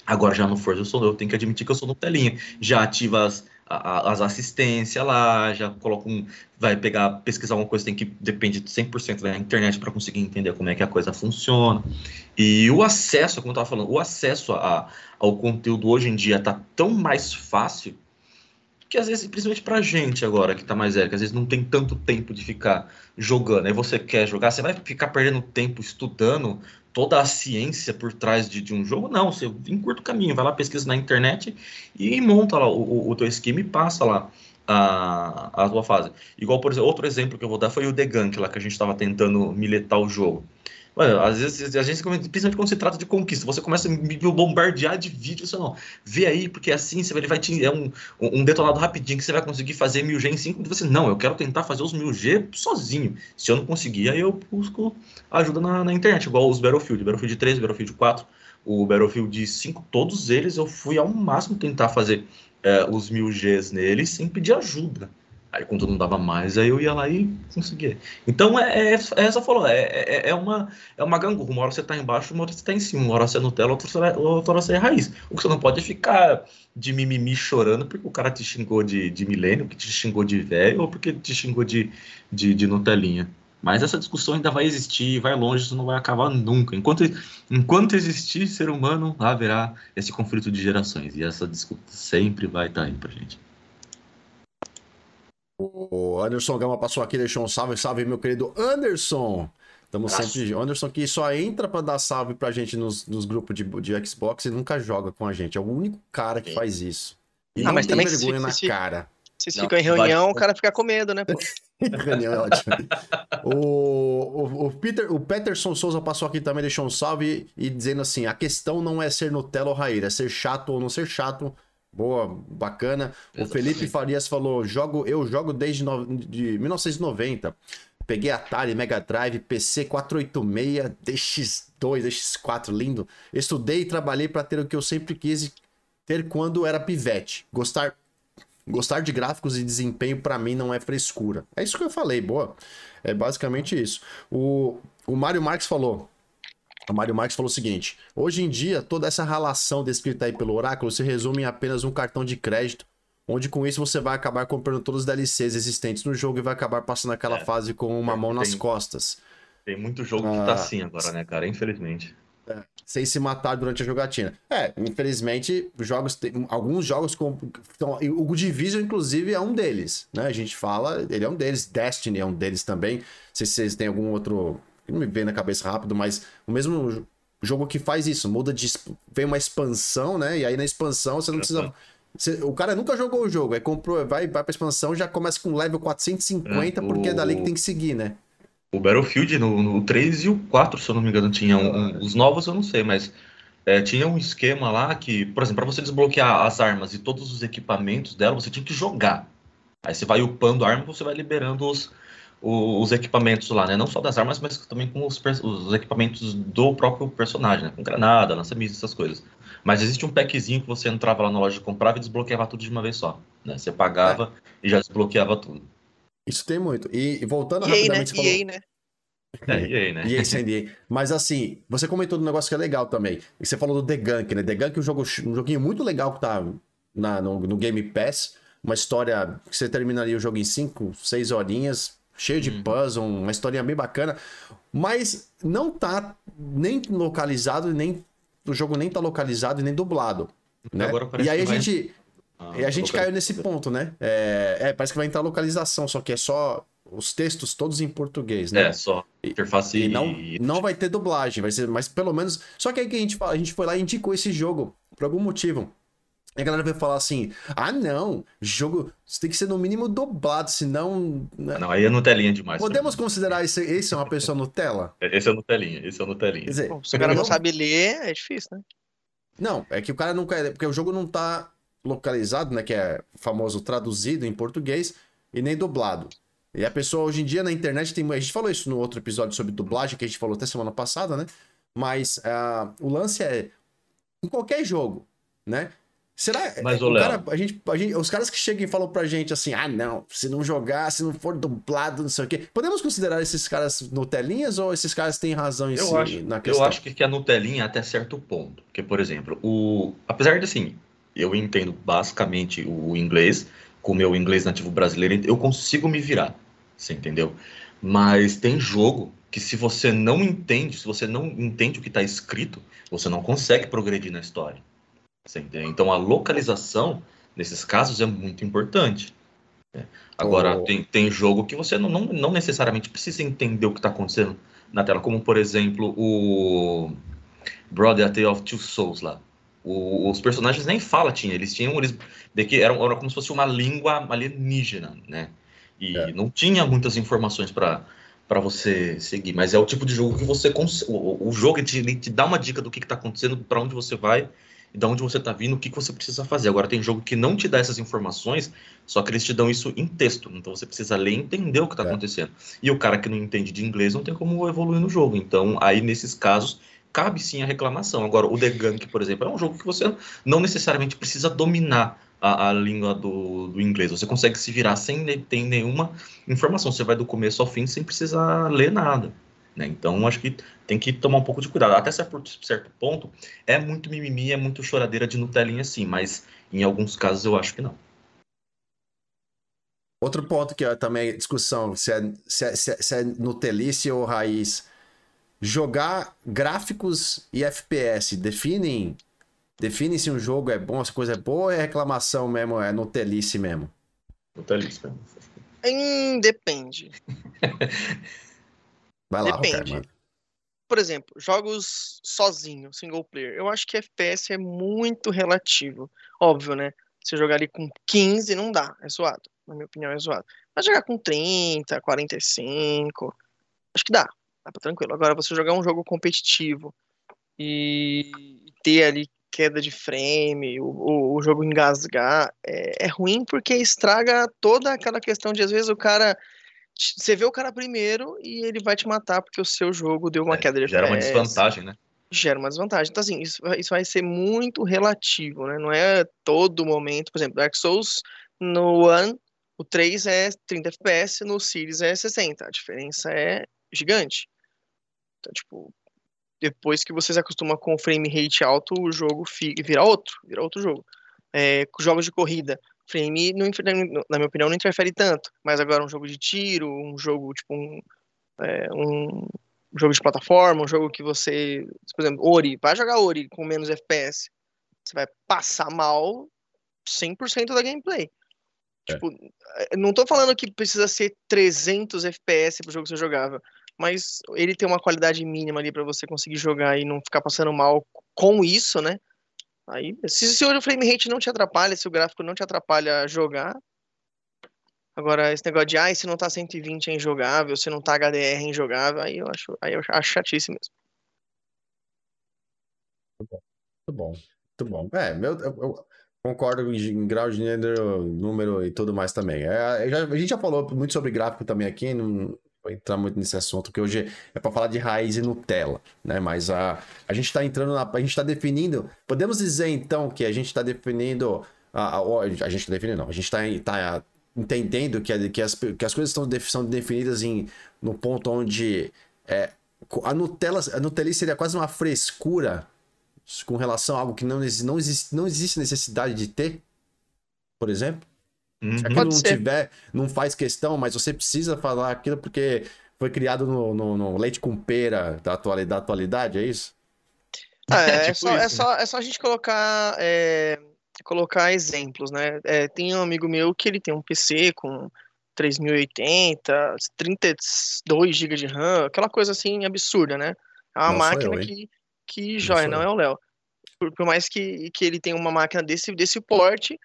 Agora já no Forza eu sou, eu tenho que admitir que eu sou Nutelinha. Já ativa as as assistências lá, já coloca um. Vai pegar, pesquisar uma coisa, tem que depende 100% da internet para conseguir entender como é que a coisa funciona. E o acesso, como eu estava falando, o acesso a, ao conteúdo hoje em dia está tão mais fácil que às vezes, principalmente pra gente agora, que tá mais velho, que às vezes não tem tanto tempo de ficar jogando, aí você quer jogar, você vai ficar perdendo tempo estudando toda a ciência por trás de, de um jogo, não, você em curto caminho, vai lá, pesquisa na internet e monta lá o, o, o teu esquema e passa lá a, a tua fase. Igual, por exemplo, outro exemplo que eu vou dar foi o The Gunk, lá que a gente estava tentando miletar o jogo. Mano, às vezes a gente, principalmente quando se trata de conquista, você começa a me bombardear de vídeo, você não. Vê aí, porque assim você vai, ele vai te. É um, um detonado rapidinho que você vai conseguir fazer 1000G em 5 minutos. Você, não, eu quero tentar fazer os 1000G sozinho. Se eu não conseguir, aí eu busco ajuda na, na internet, igual os Battlefield, Battlefield 3, Battlefield 4, o Battlefield 5, todos eles eu fui ao máximo tentar fazer é, os 1000Gs neles sem pedir ajuda. Aí quando não dava mais, aí eu ia lá e conseguia. Então é, é, é essa falou, é, é, é, uma, é uma gangorra. Uma hora você tá embaixo, uma hora você tá em cima, uma hora você é Nutella, outra, outra hora você é raiz. O que você não pode é ficar de mimimi chorando porque o cara te xingou de, de milênio, que te xingou de velho, ou porque te xingou de, de, de Nutelinha. Mas essa discussão ainda vai existir, vai longe, isso não vai acabar nunca. Enquanto, enquanto existir ser humano, haverá esse conflito de gerações. E essa discussão sempre vai estar tá aí pra gente. O Anderson Gama passou aqui, deixou um salve, salve, meu querido Anderson. Estamos sempre. Anderson que só entra para dar salve pra gente nos, nos grupos de, de Xbox e nunca joga com a gente. É o único cara que faz isso. E ah, não mas tem vergonha se, na se, cara. Vocês ficam em reunião, vai... o cara fica com medo, né? reunião é ótimo. o, o, o, Peter, o Peterson Souza passou aqui também, deixou um salve e dizendo assim: a questão não é ser Nutella ou Raíra, é ser chato ou não ser chato Boa, bacana. Exatamente. O Felipe Farias falou: jogo, eu jogo desde no, de 1990. Peguei Atari, Mega Drive, PC 486, DX2, DX4, lindo. Estudei e trabalhei para ter o que eu sempre quis ter quando era pivete. Gostar, gostar de gráficos e desempenho para mim não é frescura. É isso que eu falei, boa. É basicamente isso. O, o Mário Marques falou: a Mário Marques falou o seguinte: hoje em dia, toda essa relação descrita aí pelo oráculo se resume em apenas um cartão de crédito, onde com isso você vai acabar comprando todos os DLCs existentes no jogo e vai acabar passando aquela é, fase com uma mão nas costas. Tem muito jogo ah, que tá assim agora, né, cara? Infelizmente. É, sem se matar durante a jogatina. É, infelizmente, jogos tem, alguns jogos com. Então, o Division, inclusive, é um deles. Né? A gente fala, ele é um deles. Destiny é um deles também. Não sei se vocês têm algum outro me vem na cabeça rápido, mas o mesmo jogo que faz isso, muda de. Vem uma expansão, né? E aí na expansão você não precisa. Você, o cara nunca jogou o jogo, aí comprou, vai, vai pra expansão, já começa com level 450, é, porque o... é dali que tem que seguir, né? O Battlefield no, no 3 e o 4, se eu não me engano, tinha um, os novos eu não sei, mas é, tinha um esquema lá que, por exemplo, para você desbloquear as armas e todos os equipamentos dela, você tinha que jogar. Aí você vai upando a arma, você vai liberando os, os equipamentos lá, né? Não só das armas, mas também com os, os equipamentos do próprio personagem, né? Com granada, lança-mísseis, essas coisas. Mas existe um packzinho que você entrava lá na loja, comprava e desbloqueava tudo de uma vez só. Né? Você pagava é. e já desbloqueava tudo. Isso tem muito. E, e voltando EA, rapidamente... Né? Falou... EA, né? É, EA, né? EA sem EA. Mas assim, você comentou do negócio que é legal também. E você falou do The Gunk, né? The Gunk é um, jogo, um joguinho muito legal que tá na, no, no Game Pass. Uma história que você terminaria o jogo em 5, 6 horinhas cheio de uhum. puzzle, uma historinha bem bacana, mas não tá nem localizado, nem o jogo nem tá localizado e nem dublado. Né? e aí a gente, ah, a gente caiu nesse ponto, né? É, é, parece que vai entrar localização, só que é só os textos todos em português, né? É, só interface e, e não, não vai ter dublagem, vai ser, mas pelo menos. Só que aí que a gente fala, a gente foi lá e indicou esse jogo por algum motivo. E a galera vai falar assim: ah, não, jogo tem que ser no mínimo dublado, senão. Né? Não, aí é Nutelinha demais. Podemos também. considerar esse, esse é uma pessoa Nutella? Esse é Nutelinha, esse é Nutelinha. Quer dizer, Bom, se o cara não sabe ler, é difícil, né? Não, é que o cara não quer. Porque o jogo não tá localizado, né? Que é famoso traduzido em português e nem dublado. E a pessoa hoje em dia na internet tem. A gente falou isso no outro episódio sobre dublagem, que a gente falou até semana passada, né? Mas uh, o lance é. Em qualquer jogo, né? Será Mas, o cara, a gente, a gente, os caras que chegam e falam pra gente assim: ah, não, se não jogar, se não for dublado, não sei o quê. Podemos considerar esses caras Nutelinhas ou esses caras têm razão em eu si acho, na questão? Eu acho que é Nutelinha até certo ponto. Porque, por exemplo, o, apesar de assim, eu entendo basicamente o inglês, com o meu inglês nativo brasileiro, eu consigo me virar. Você entendeu? Mas tem jogo que se você não entende, se você não entende o que está escrito, você não consegue progredir na história. Então a localização, nesses casos, é muito importante. Né? Agora, oh. tem, tem jogo que você não, não, não necessariamente precisa entender o que está acontecendo na tela, como por exemplo o Brother A Tale of Two Souls lá. O, os personagens nem fala tinha, eles tinham eles de que era, era como se fosse uma língua alienígena, né? E é. não tinha muitas informações para para você seguir, mas é o tipo de jogo que você o, o jogo te, te dá uma dica do que, está acontecendo, para onde você vai de onde você está vindo, o que, que você precisa fazer. Agora tem jogo que não te dá essas informações, só que eles te dão isso em texto, então você precisa ler e entender o que está é. acontecendo. E o cara que não entende de inglês não tem como evoluir no jogo. Então aí nesses casos cabe sim a reclamação. Agora o The Gunk, por exemplo, é um jogo que você não necessariamente precisa dominar a, a língua do, do, inglês. Você consegue se virar sem ter nenhuma informação. Você vai do começo ao fim sem precisar ler nada. Né? Então, acho que tem que tomar um pouco de cuidado. Até certo, certo ponto, é muito mimimi, é muito choradeira de Nutelinha, sim, mas em alguns casos eu acho que não. Outro ponto que é também discussão, se é, se é, se é, se é Nutelice ou raiz. Jogar gráficos e FPS definem Define se um jogo é bom, se a coisa é boa ou é reclamação mesmo, é Nutelice mesmo? Nutelice mesmo. Hum, depende. Vai lá, Depende. Por exemplo, jogos sozinho, single player. Eu acho que FPS é muito relativo. Óbvio, né? Se jogar ali com 15, não dá. É zoado. Na minha opinião, é zoado. Mas jogar com 30, 45, acho que dá. Dá pra tranquilo. Agora, você jogar um jogo competitivo e ter ali queda de frame, o, o jogo engasgar, é, é, ruim porque estraga toda aquela questão de às vezes o cara. Você vê o cara primeiro e ele vai te matar porque o seu jogo deu uma é, queda de gera FPS. Uma desvantagem, né? Gera uma desvantagem. Então, assim, isso, isso vai ser muito relativo, né? Não é todo momento. Por exemplo, Dark Souls no One, o 3 é 30 FPS, no Series é 60. A diferença é gigante. Então, tipo, depois que você se acostuma com o frame rate alto, o jogo fica, vira outro, vira outro jogo. É, jogos de corrida, frame, não, na minha opinião, não interfere tanto, mas agora um jogo de tiro, um jogo tipo um, é, um jogo de plataforma, um jogo que você, por exemplo, Ori, vai jogar Ori com menos FPS, você vai passar mal 100% da gameplay. É. Tipo, é, não tô falando que precisa ser 300 FPS pro jogo ser jogável, mas ele tem uma qualidade mínima ali para você conseguir jogar e não ficar passando mal com isso, né? Aí, se, se o frame rate não te atrapalha, se o gráfico não te atrapalha a jogar, Agora, esse negócio de, ah, se não tá 120 é injogável, se não tá HDR é injogável, aí eu acho, aí eu acho chatice mesmo. Muito bom, muito bom. É, meu, eu, eu concordo em, em, grau de gênero, número e tudo mais também. É, já, a gente já falou muito sobre gráfico também aqui, não, vou entrar muito nesse assunto, porque hoje é para falar de raiz e Nutella, né? Mas a, a gente está entrando na. A gente está definindo. Podemos dizer então que a gente está definindo. A, a, a gente está definindo, não. A gente está tá entendendo que, que, as, que as coisas estão são definidas em, no ponto onde é, a Nutella, a Nutella seria quase uma frescura com relação a algo que não, não, existe, não existe necessidade de ter, por exemplo. Uhum. Se aquilo não tiver, não faz questão, mas você precisa falar aquilo porque foi criado no, no, no leite com pera da atualidade, da atualidade é isso? Ah, é, é, tipo só, é, só, é só a gente colocar, é, colocar exemplos, né? É, tem um amigo meu que ele tem um PC com 3080, 32 GB de RAM, aquela coisa assim absurda, né? É uma não máquina eu, que, que joia, não, não é o Léo. Por, por, mais que, que ele tenha uma máquina desse, desse porte,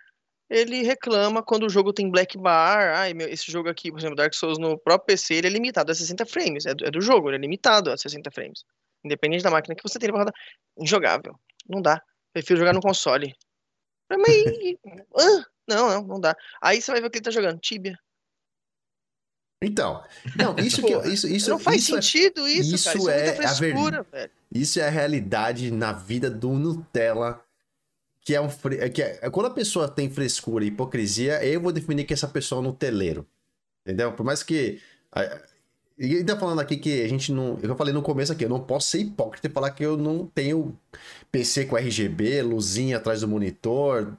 ele reclama quando o jogo tem black bar. Ai, meu, esse jogo aqui, por exemplo, Dark Souls no próprio PC, ele é limitado a 60 frames. É do, é do jogo, ele é limitado a 60 frames. Independente da máquina que você tem, ele vai rodar. Injogável. Não dá. Prefiro jogar no console. Mas. ah, não, não, não dá. Aí você vai ver o que ele tá jogando. Tibia. Então, não, isso que isso, isso não faz isso é sentido isso, isso, cara. Isso é, é a verdade. Isso é a realidade na vida do Nutella que é um que é, quando a pessoa tem frescura e hipocrisia, eu vou definir que essa pessoa é um nuteleiro. Entendeu? Por mais que e ainda falando aqui que a gente não. Eu falei no começo aqui, eu não posso ser hipócrita e falar que eu não tenho PC com RGB, luzinha atrás do monitor,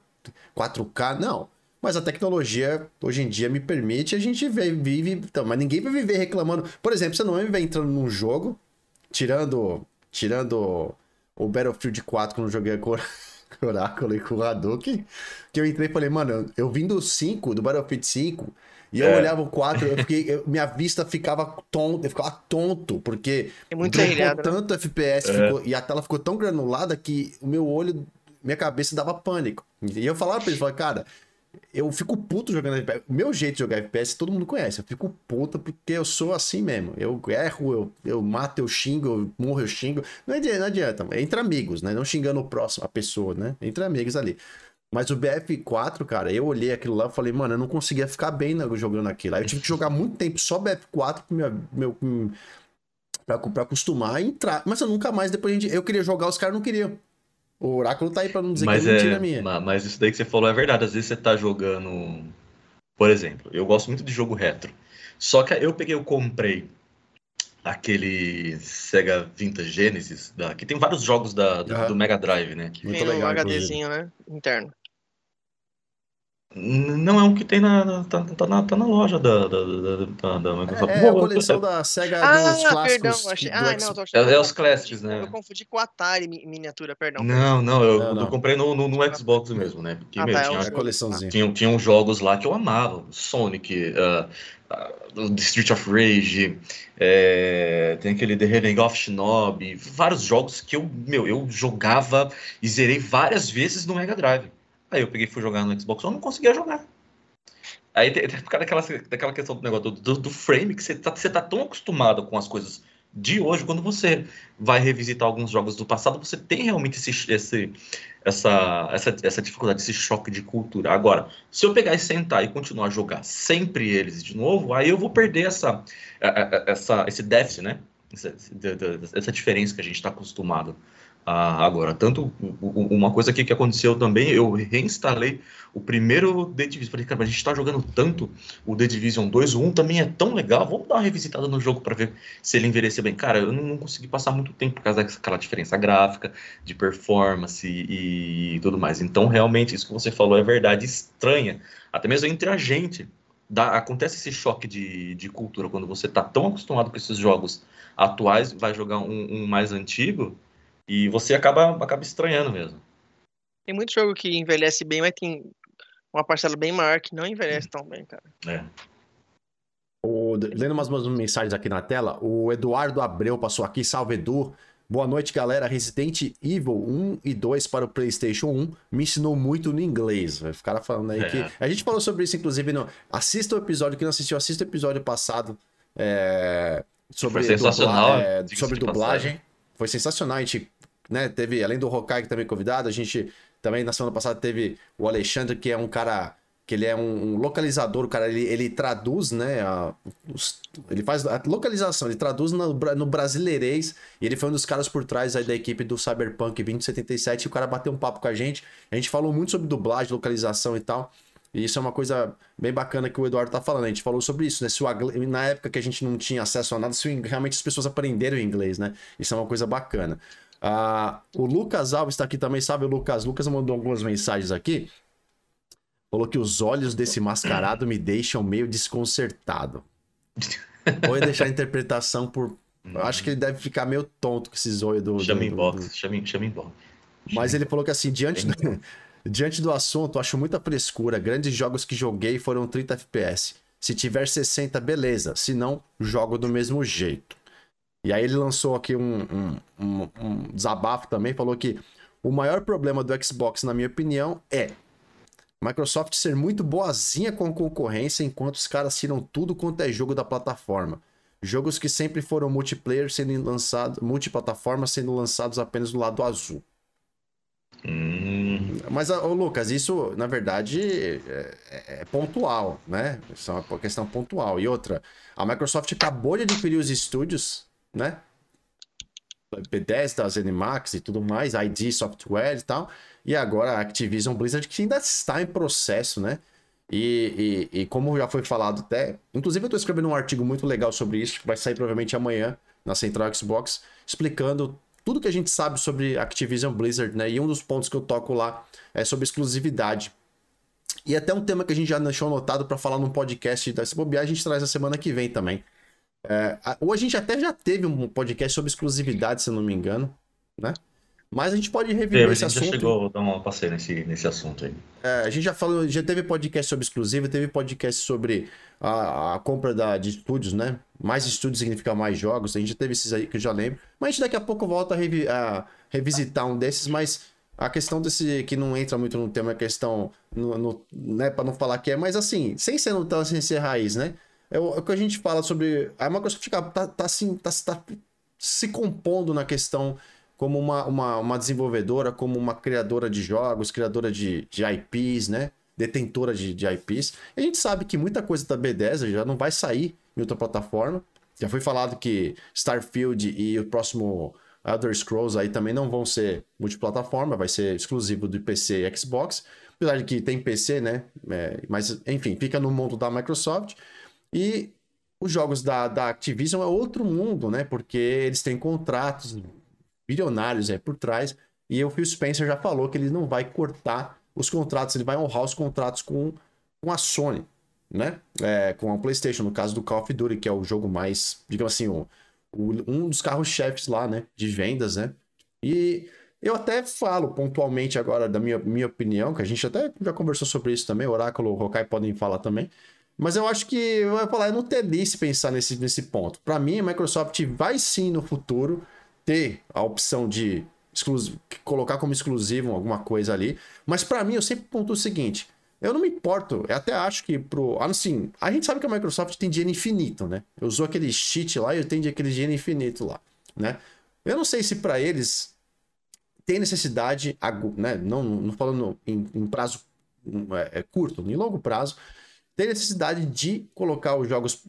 4K, não. Mas a tecnologia hoje em dia me permite, a gente vive. Então, mas ninguém vai viver reclamando. Por exemplo, você não vai viver entrando num jogo, tirando. Tirando o Battlefield 4 quando eu joguei a cor. Oráculo e com o Hadouken, que eu entrei e falei, mano, eu vim do 5, do Battlefield 5, e eu é. olhava o 4, eu fiquei, eu, minha vista ficava tonto, eu ficava tonto, porque é muito né? tanto FPS é. ficou, e a tela ficou tão granulada que o meu olho, minha cabeça dava pânico. E eu falava pra ele, falava, cara, eu fico puto jogando FPS. O meu jeito de jogar FPS todo mundo conhece. Eu fico puto porque eu sou assim mesmo. Eu erro, eu, eu mato, eu xingo, eu morro, eu xingo. Não adianta, não adianta. Entre amigos, né? Não xingando o próximo, a pessoa, né? Entre amigos ali. Mas o BF4, cara, eu olhei aquilo lá e falei, mano, eu não conseguia ficar bem né, jogando aquilo. Aí eu tive que jogar muito tempo só BF4 pro meu, meu, pra, pra acostumar e entrar. Mas eu nunca mais, depois a gente, eu queria jogar, os caras não queriam. O oráculo tá aí pra não dizer mas que é mentira minha. Mas isso daí que você falou é verdade. Às vezes você tá jogando. Por exemplo, eu gosto muito de jogo retro. Só que eu peguei, eu comprei aquele Sega Vintage Genesis, da, que tem vários jogos da, do, uhum. do Mega Drive, né? Que Muito legal, um HDzinho, né? Interno. Não é um que tem na. Tá, tá, na, tá na loja da, da, da, da Microsoft. É, é a coleção da SEGA ah, dos clássicos. Perdão, achei... ah, não, é, é, os clássicos, né? Eu confundi com o Atari miniatura, perdão. Não, não, eu, não, não. eu comprei no, no, no, Xbox mesmo, né? Porque, ah, meu, tá, tinha, é coleçãozinha. Tinha, tinha uns jogos lá que eu amava. Sonic, uh, uh, The Street of Rage, é, tem aquele The Raven of Shinobi, vários jogos que eu, meu, eu jogava e zerei várias vezes no Mega Drive. Aí eu peguei e fui jogar no Xbox, eu não conseguia jogar. Aí por causa daquela, daquela questão do negócio do, do, do frame, que você tá, você tá tão acostumado com as coisas de hoje, quando você vai revisitar alguns jogos do passado, você tem realmente esse, esse, essa, essa, essa dificuldade, esse choque de cultura. Agora, se eu pegar e sentar e continuar a jogar sempre eles de novo, aí eu vou perder essa, essa, esse déficit, né? Essa, essa diferença que a gente está acostumado ah, agora, tanto uma coisa aqui que aconteceu também, eu reinstalei o primeiro The Division. Falei, cara, a gente está jogando tanto o The Division 2, o 1 também é tão legal, vamos dar uma revisitada no jogo para ver se ele envelheceu bem. Cara, eu não consegui passar muito tempo por causa daquela diferença gráfica, de performance e, e tudo mais. Então, realmente, isso que você falou é verdade, estranha, até mesmo entre a gente. Dá, acontece esse choque de, de cultura quando você está tão acostumado com esses jogos atuais, vai jogar um, um mais antigo e você acaba, acaba estranhando mesmo. Tem muito jogo que envelhece bem, mas tem uma parcela bem maior que não envelhece tão bem, cara. É. O, lendo umas, umas mensagens aqui na tela, o Eduardo Abreu passou aqui, salve Edu. Boa noite, galera. Resident Evil 1 e 2 para o PlayStation 1 me ensinou muito no inglês. Vai ficar falando aí é. que. A gente falou sobre isso, inclusive, no. Assista o episódio, que não assistiu, assista o episódio passado. É... Sobre, Foi sensacional. Dubla... É... sobre dublagem. Foi sensacional. A gente né? Teve, além do Hokai que também convidado, a gente também na semana passada teve o Alexandre, que é um cara que ele é um, um localizador, o cara ele, ele traduz, né? A, os, ele faz a localização, ele traduz no, no brasileirês e ele foi um dos caras por trás aí da equipe do Cyberpunk 2077 e o cara bateu um papo com a gente. A gente falou muito sobre dublagem, localização e tal. E isso é uma coisa bem bacana que o Eduardo tá falando. A gente falou sobre isso, né? Se o, na época que a gente não tinha acesso a nada, se realmente as pessoas aprenderam inglês, né? Isso é uma coisa bacana. Ah, o Lucas Alves está aqui também, sabe, o Lucas? Lucas mandou algumas mensagens aqui. Falou que os olhos desse mascarado me deixam meio desconcertado. Ou deixar a interpretação por. Eu acho que ele deve ficar meio tonto com esses olhos do. Chama em box, chama, chama em box. Mas ele falou que assim, diante do, diante do assunto, acho muita frescura. Grandes jogos que joguei foram 30 FPS. Se tiver 60, beleza. Se não, jogo do mesmo jeito. E aí ele lançou aqui um, um, um, um desabafo também, falou que o maior problema do Xbox, na minha opinião, é Microsoft ser muito boazinha com a concorrência, enquanto os caras tiram tudo quanto é jogo da plataforma. Jogos que sempre foram multiplayer sendo lançados, multiplataforma sendo lançados apenas do lado azul. Hum. Mas, ô, Lucas, isso na verdade é, é, é, pontual, né? Isso é uma questão pontual. E outra, a Microsoft acabou de adquirir os estúdios né? Bethesda, ZeniMax e tudo mais, ID Software e tal. E agora a Activision Blizzard que ainda está em processo, né? E, e, e, como já foi falado até, inclusive eu estou escrevendo um artigo muito legal sobre isso, que vai sair provavelmente amanhã na Central Xbox, explicando tudo que a gente sabe sobre Activision Blizzard, né? E um dos pontos que eu toco lá é sobre exclusividade. E até um tema que a gente já deixou anotado para falar num podcast da bobear, a gente traz a semana que vem também. É, ou a gente até já teve um podcast sobre exclusividade, se eu não me engano, né? Mas a gente pode reviver esse assunto. A gente já chegou a dar uma passeio nesse, nesse assunto aí. É, a gente já falou, já teve podcast sobre exclusivo, teve podcast sobre a, a compra da, de estúdios, né? Mais estúdios significa mais jogos. A gente já teve esses aí que eu já lembro. Mas a gente daqui a pouco volta a, revi, a revisitar um desses, mas a questão desse que não entra muito no tema, a questão, no, no, né, para não falar que é, mas assim, sem ser Nutella, sem ser raiz, né? É o, é o que a gente fala sobre. A Microsoft tá, tá, tá, assim, tá, tá se compondo na questão como uma, uma, uma desenvolvedora, como uma criadora de jogos, criadora de, de IPs, né? Detentora de, de IPs. E a gente sabe que muita coisa da B10 já não vai sair em outra plataforma. Já foi falado que Starfield e o próximo Elder Scrolls aí também não vão ser multiplataforma, vai ser exclusivo do PC e Xbox. Apesar de que tem PC, né? É, mas, enfim, fica no mundo da Microsoft. E os jogos da, da Activision é outro mundo, né? Porque eles têm contratos bilionários aí por trás. E o Phil Spencer já falou que ele não vai cortar os contratos, ele vai honrar os contratos com, com a Sony, né? É, com a PlayStation, no caso do Call of Duty, que é o jogo mais, digamos assim, o, um dos carros-chefes lá, né? De vendas, né? E eu até falo pontualmente agora da minha, minha opinião, que a gente até já conversou sobre isso também, o Oráculo, o Hokai podem falar também. Mas eu acho que falar, é não telice pensar nesse, nesse ponto. Para mim, a Microsoft vai sim no futuro ter a opção de colocar como exclusivo alguma coisa ali. Mas para mim, eu sempre ponto o seguinte: eu não me importo, eu até acho que pro. Assim, a gente sabe que a Microsoft tem dinheiro infinito, né? Eu usou aquele cheat lá e eu tenho aquele dinheiro infinito lá, né? Eu não sei se para eles tem necessidade, né? Não, não falando em, em prazo é, é, curto, em longo prazo, tem necessidade de colocar os jogos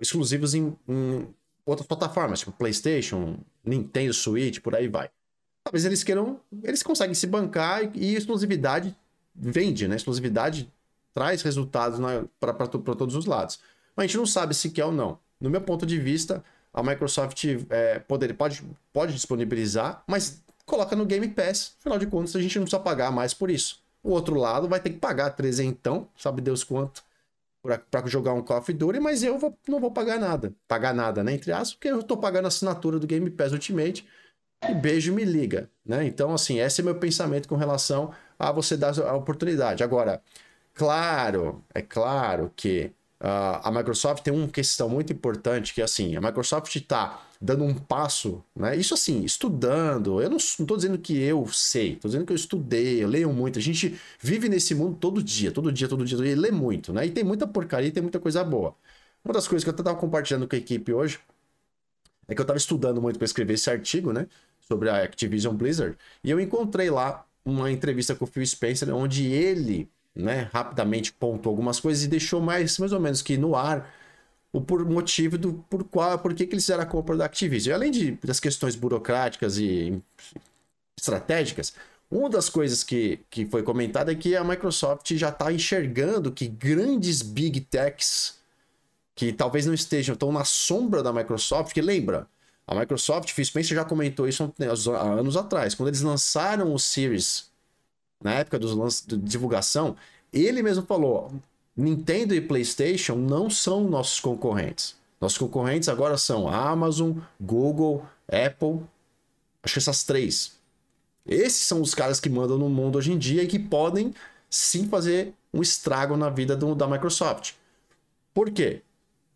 exclusivos em, em outras plataformas, tipo PlayStation, Nintendo Switch, por aí vai. Talvez eles queiram, eles conseguem se bancar e, e exclusividade vende, né? Exclusividade traz resultados para todos os lados. Mas a gente não sabe se quer ou não. No meu ponto de vista, a Microsoft é, poder, pode, pode disponibilizar, mas coloca no Game Pass. Afinal de contas, a gente não precisa pagar mais por isso. O outro lado vai ter que pagar trezentão, sabe Deus quanto, para jogar um Call of Duty, mas eu vou, não vou pagar nada. Pagar nada, né? Entre aspas, porque eu estou pagando a assinatura do Game Pass Ultimate e beijo me liga, né? Então, assim, esse é meu pensamento com relação a você dar a oportunidade. Agora, claro, é claro que uh, a Microsoft tem uma questão muito importante que, assim, a Microsoft está dando um passo, né? Isso, assim, estudando. Eu não estou dizendo que eu sei, estou dizendo que eu estudei, eu leio muito. A gente vive nesse mundo todo dia, todo dia, todo dia, todo dia, e lê muito, né? E tem muita porcaria, tem muita coisa boa. Uma das coisas que eu estava compartilhando com a equipe hoje é que eu estava estudando muito para escrever esse artigo, né? sobre a Activision Blizzard, e eu encontrei lá uma entrevista com o Phil Spencer, onde ele, né, rapidamente pontou algumas coisas e deixou mais, mais ou menos que no ar o por motivo do por qual, por que, que eles fizeram a compra da Activision. E além de, das questões burocráticas e estratégicas, uma das coisas que, que foi comentada é que a Microsoft já está enxergando que grandes big techs que talvez não estejam tão na sombra da Microsoft, que lembra, a Microsoft, Phil Spencer já comentou isso há anos atrás. Quando eles lançaram o Series, na época dos de divulgação, ele mesmo falou: Nintendo e PlayStation não são nossos concorrentes. Nossos concorrentes agora são Amazon, Google, Apple. Acho que essas três. Esses são os caras que mandam no mundo hoje em dia e que podem sim fazer um estrago na vida do, da Microsoft. Por quê?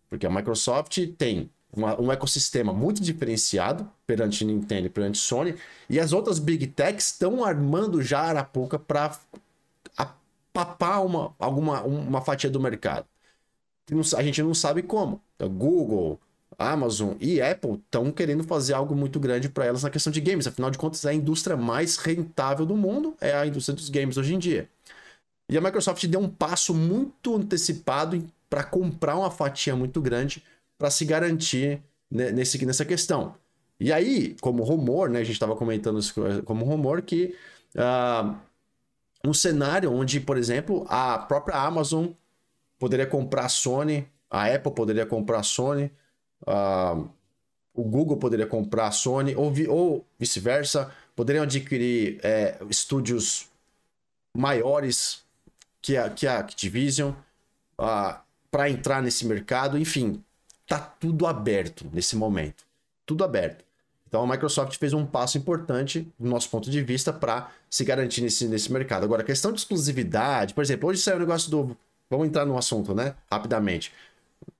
Porque a Microsoft tem uma, um ecossistema muito diferenciado perante Nintendo e perante Sony, e as outras Big Techs estão armando já a Arapuca para papar uma, alguma, uma fatia do mercado. A gente não sabe como. Então, Google, Amazon e Apple estão querendo fazer algo muito grande para elas na questão de games. Afinal de contas, é a indústria mais rentável do mundo é a indústria dos games hoje em dia. E a Microsoft deu um passo muito antecipado para comprar uma fatia muito grande para se garantir nesse, nessa questão. E aí, como rumor, né, a gente estava comentando isso como rumor, que uh, um cenário onde, por exemplo, a própria Amazon poderia comprar a Sony, a Apple poderia comprar a Sony, o Google poderia comprar a Sony, ou, vi ou vice-versa, poderiam adquirir é, estúdios maiores que a, que a Activision uh, para entrar nesse mercado, enfim, tá tudo aberto nesse momento. Tudo aberto. Então a Microsoft fez um passo importante, do nosso ponto de vista, para se garantir nesse, nesse mercado. Agora, a questão de exclusividade, por exemplo, hoje saiu o negócio do. Vamos entrar no assunto, né? Rapidamente.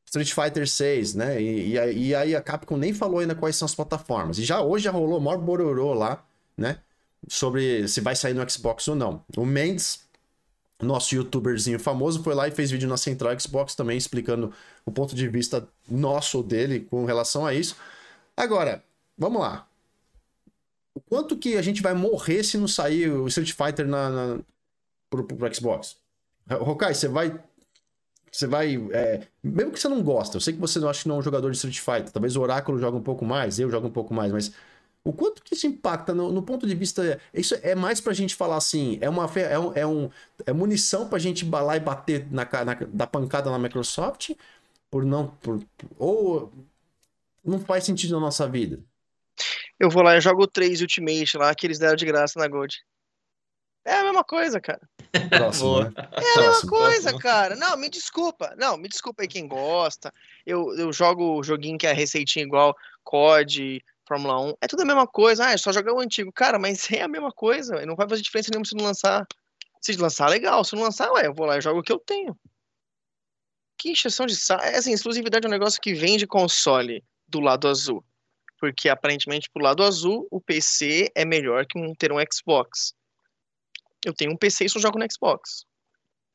Street Fighter 6, né? E, e, e, aí a Capcom nem falou ainda quais são as plataformas. E já hoje já rolou o maior bororô lá, né? sobre se vai sair no Xbox ou não. O Mendes, nosso youtuberzinho famoso, foi lá e fez vídeo na Central Xbox também explicando o ponto de vista nosso dele com relação a isso. Agora, vamos lá. O quanto que a gente vai morrer se não sair o Street Fighter na, na pro, pro Xbox? Rokai, você vai você vai. É, mesmo que você não gosta, eu sei que você não acha que não é um jogador de Street Fighter, talvez o Oráculo joga um pouco mais, eu jogo um pouco mais, mas o quanto que isso impacta no, no ponto de vista. Isso é mais pra gente falar assim, é uma é, um, é, um, é munição pra gente balar e bater na, na, da pancada na Microsoft, por não. Por, ou não faz sentido na nossa vida. Eu vou lá e jogo o 3 Ultimate lá, que eles deram de graça na Gold. É a mesma coisa, cara. Próximo, né? É a mesma coisa, cara. Não, me desculpa. Não, me desculpa aí quem gosta. Eu, eu jogo o joguinho que é receitinha igual COD, Fórmula 1. É tudo a mesma coisa. Ah, é só jogar o antigo. Cara, mas é a mesma coisa. Não vai fazer diferença nenhuma se não lançar. Se lançar, legal. Se não lançar, ué, eu vou lá e jogo o que eu tenho. Que encheção de saco. É assim, exclusividade é um negócio que vende console do lado azul. Porque aparentemente, pro lado azul, o PC é melhor que um, ter um Xbox. Eu tenho um PC e só jogo no Xbox.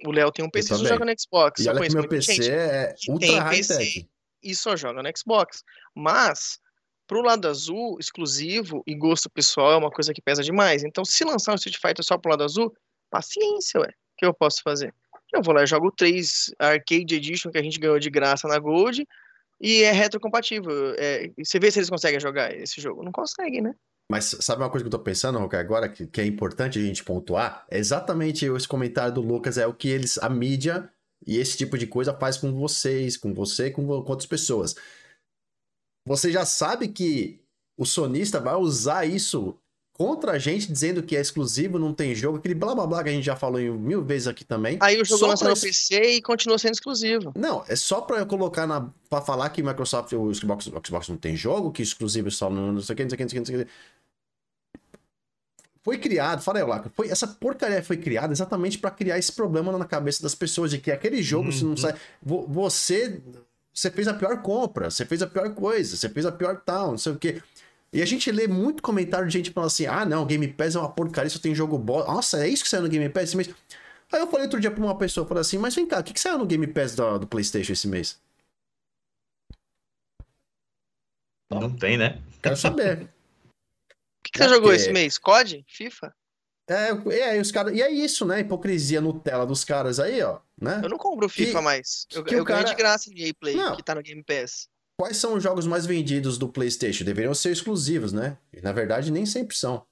O Léo tem um PC e só joga no Xbox. E olha que meu PC é ultra high-tech. E só joga no Xbox. Mas, pro lado azul, exclusivo e gosto pessoal é uma coisa que pesa demais. Então, se lançar um Street Fighter só pro lado azul, paciência, ué. O que eu posso fazer? Eu vou lá e jogo o 3 Arcade Edition que a gente ganhou de graça na Gold e é retrocompatível. É, você vê se eles conseguem jogar esse jogo. Não conseguem, né? Mas sabe uma coisa que eu tô pensando, Roca, agora que, que, é importante a gente pontuar? É exatamente esse comentário do Lucas, é o que eles, a mídia e esse tipo de coisa faz com vocês, com você, com, com outras pessoas. Você já sabe que o sonista vai usar isso contra a gente, dizendo que é exclusivo, não tem jogo, aquele blá blá blá que a gente já falou mil vezes aqui também. Aí o jogo lança pra... no PC e continua sendo exclusivo. Não, é só pra eu colocar na. pra falar que Microsoft, o Xbox, o Xbox não tem jogo, que exclusivo só no. não sei o que, não sei o que, não sei o que. Não sei o que foi criado, fala aí, Laca, foi, essa porcaria foi criada exatamente para criar esse problema na cabeça das pessoas, de que aquele jogo, uhum. se não uhum. sai. Você. Você fez a pior compra, você fez a pior coisa, você fez a pior tal, não sei o que. E a gente lê muito comentário de gente falando assim: ah, não, Game Pass é uma porcaria, só tem jogo bom. Nossa, é isso que saiu no Game Pass esse mês? Aí eu falei outro dia pra uma pessoa, falei assim, mas vem cá, o que, que saiu no Game Pass do, do PlayStation esse mês? Não tem, né? Quero saber. que, que você jogou esse mês? COD? FIFA? É, é, os cara... e é isso, né? Hipocrisia Nutella dos caras aí, ó. Né? Eu não compro FIFA mais. Eu, eu cara... ganhei de graça em gameplay, não. que tá no Game Pass. Quais são os jogos mais vendidos do PlayStation? Deveriam ser exclusivos, né? E, na verdade, nem sempre são.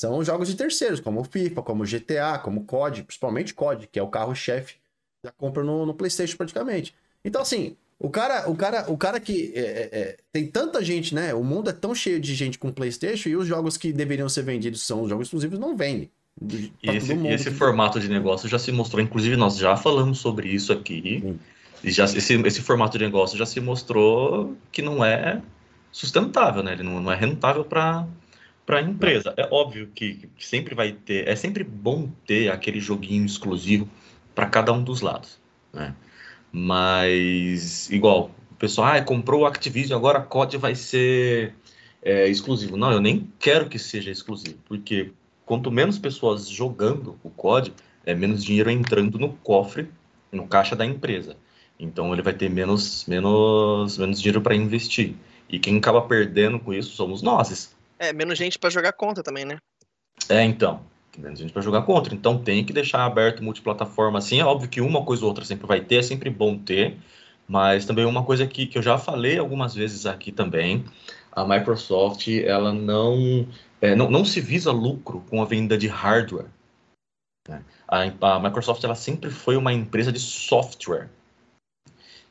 São jogos de terceiros, como FIFA, como GTA, como COD, principalmente COD, que é o carro-chefe da compra no, no PlayStation praticamente. Então, assim, o cara, o cara, o cara que é, é, é, tem tanta gente, né? O mundo é tão cheio de gente com PlayStation e os jogos que deveriam ser vendidos são os jogos exclusivos não vendem. E esse, e esse formato de negócio já se mostrou, inclusive nós já falamos sobre isso aqui. Sim. E já, esse, esse formato de negócio já se mostrou que não é sustentável, né? Ele não, não é rentável para para a empresa. É óbvio que, que, sempre vai ter, é sempre bom ter aquele joguinho exclusivo para cada um dos lados, né? Mas, igual, o pessoal, ah, comprou o Activision, agora a COD vai ser é, exclusivo. Não, eu nem quero que seja exclusivo, porque quanto menos pessoas jogando o COD, é menos dinheiro entrando no cofre, no caixa da empresa. Então ele vai ter menos, menos, menos dinheiro para investir. E quem acaba perdendo com isso somos nós. É, menos gente para jogar contra também, né? É, então menos gente para jogar contra. Então tem que deixar aberto multiplataforma assim. É óbvio que uma coisa ou outra sempre vai ter, é sempre bom ter. Mas também uma coisa que, que eu já falei algumas vezes aqui também, a Microsoft ela não, é, não, não se visa lucro com a venda de hardware. Né? A, a Microsoft ela sempre foi uma empresa de software.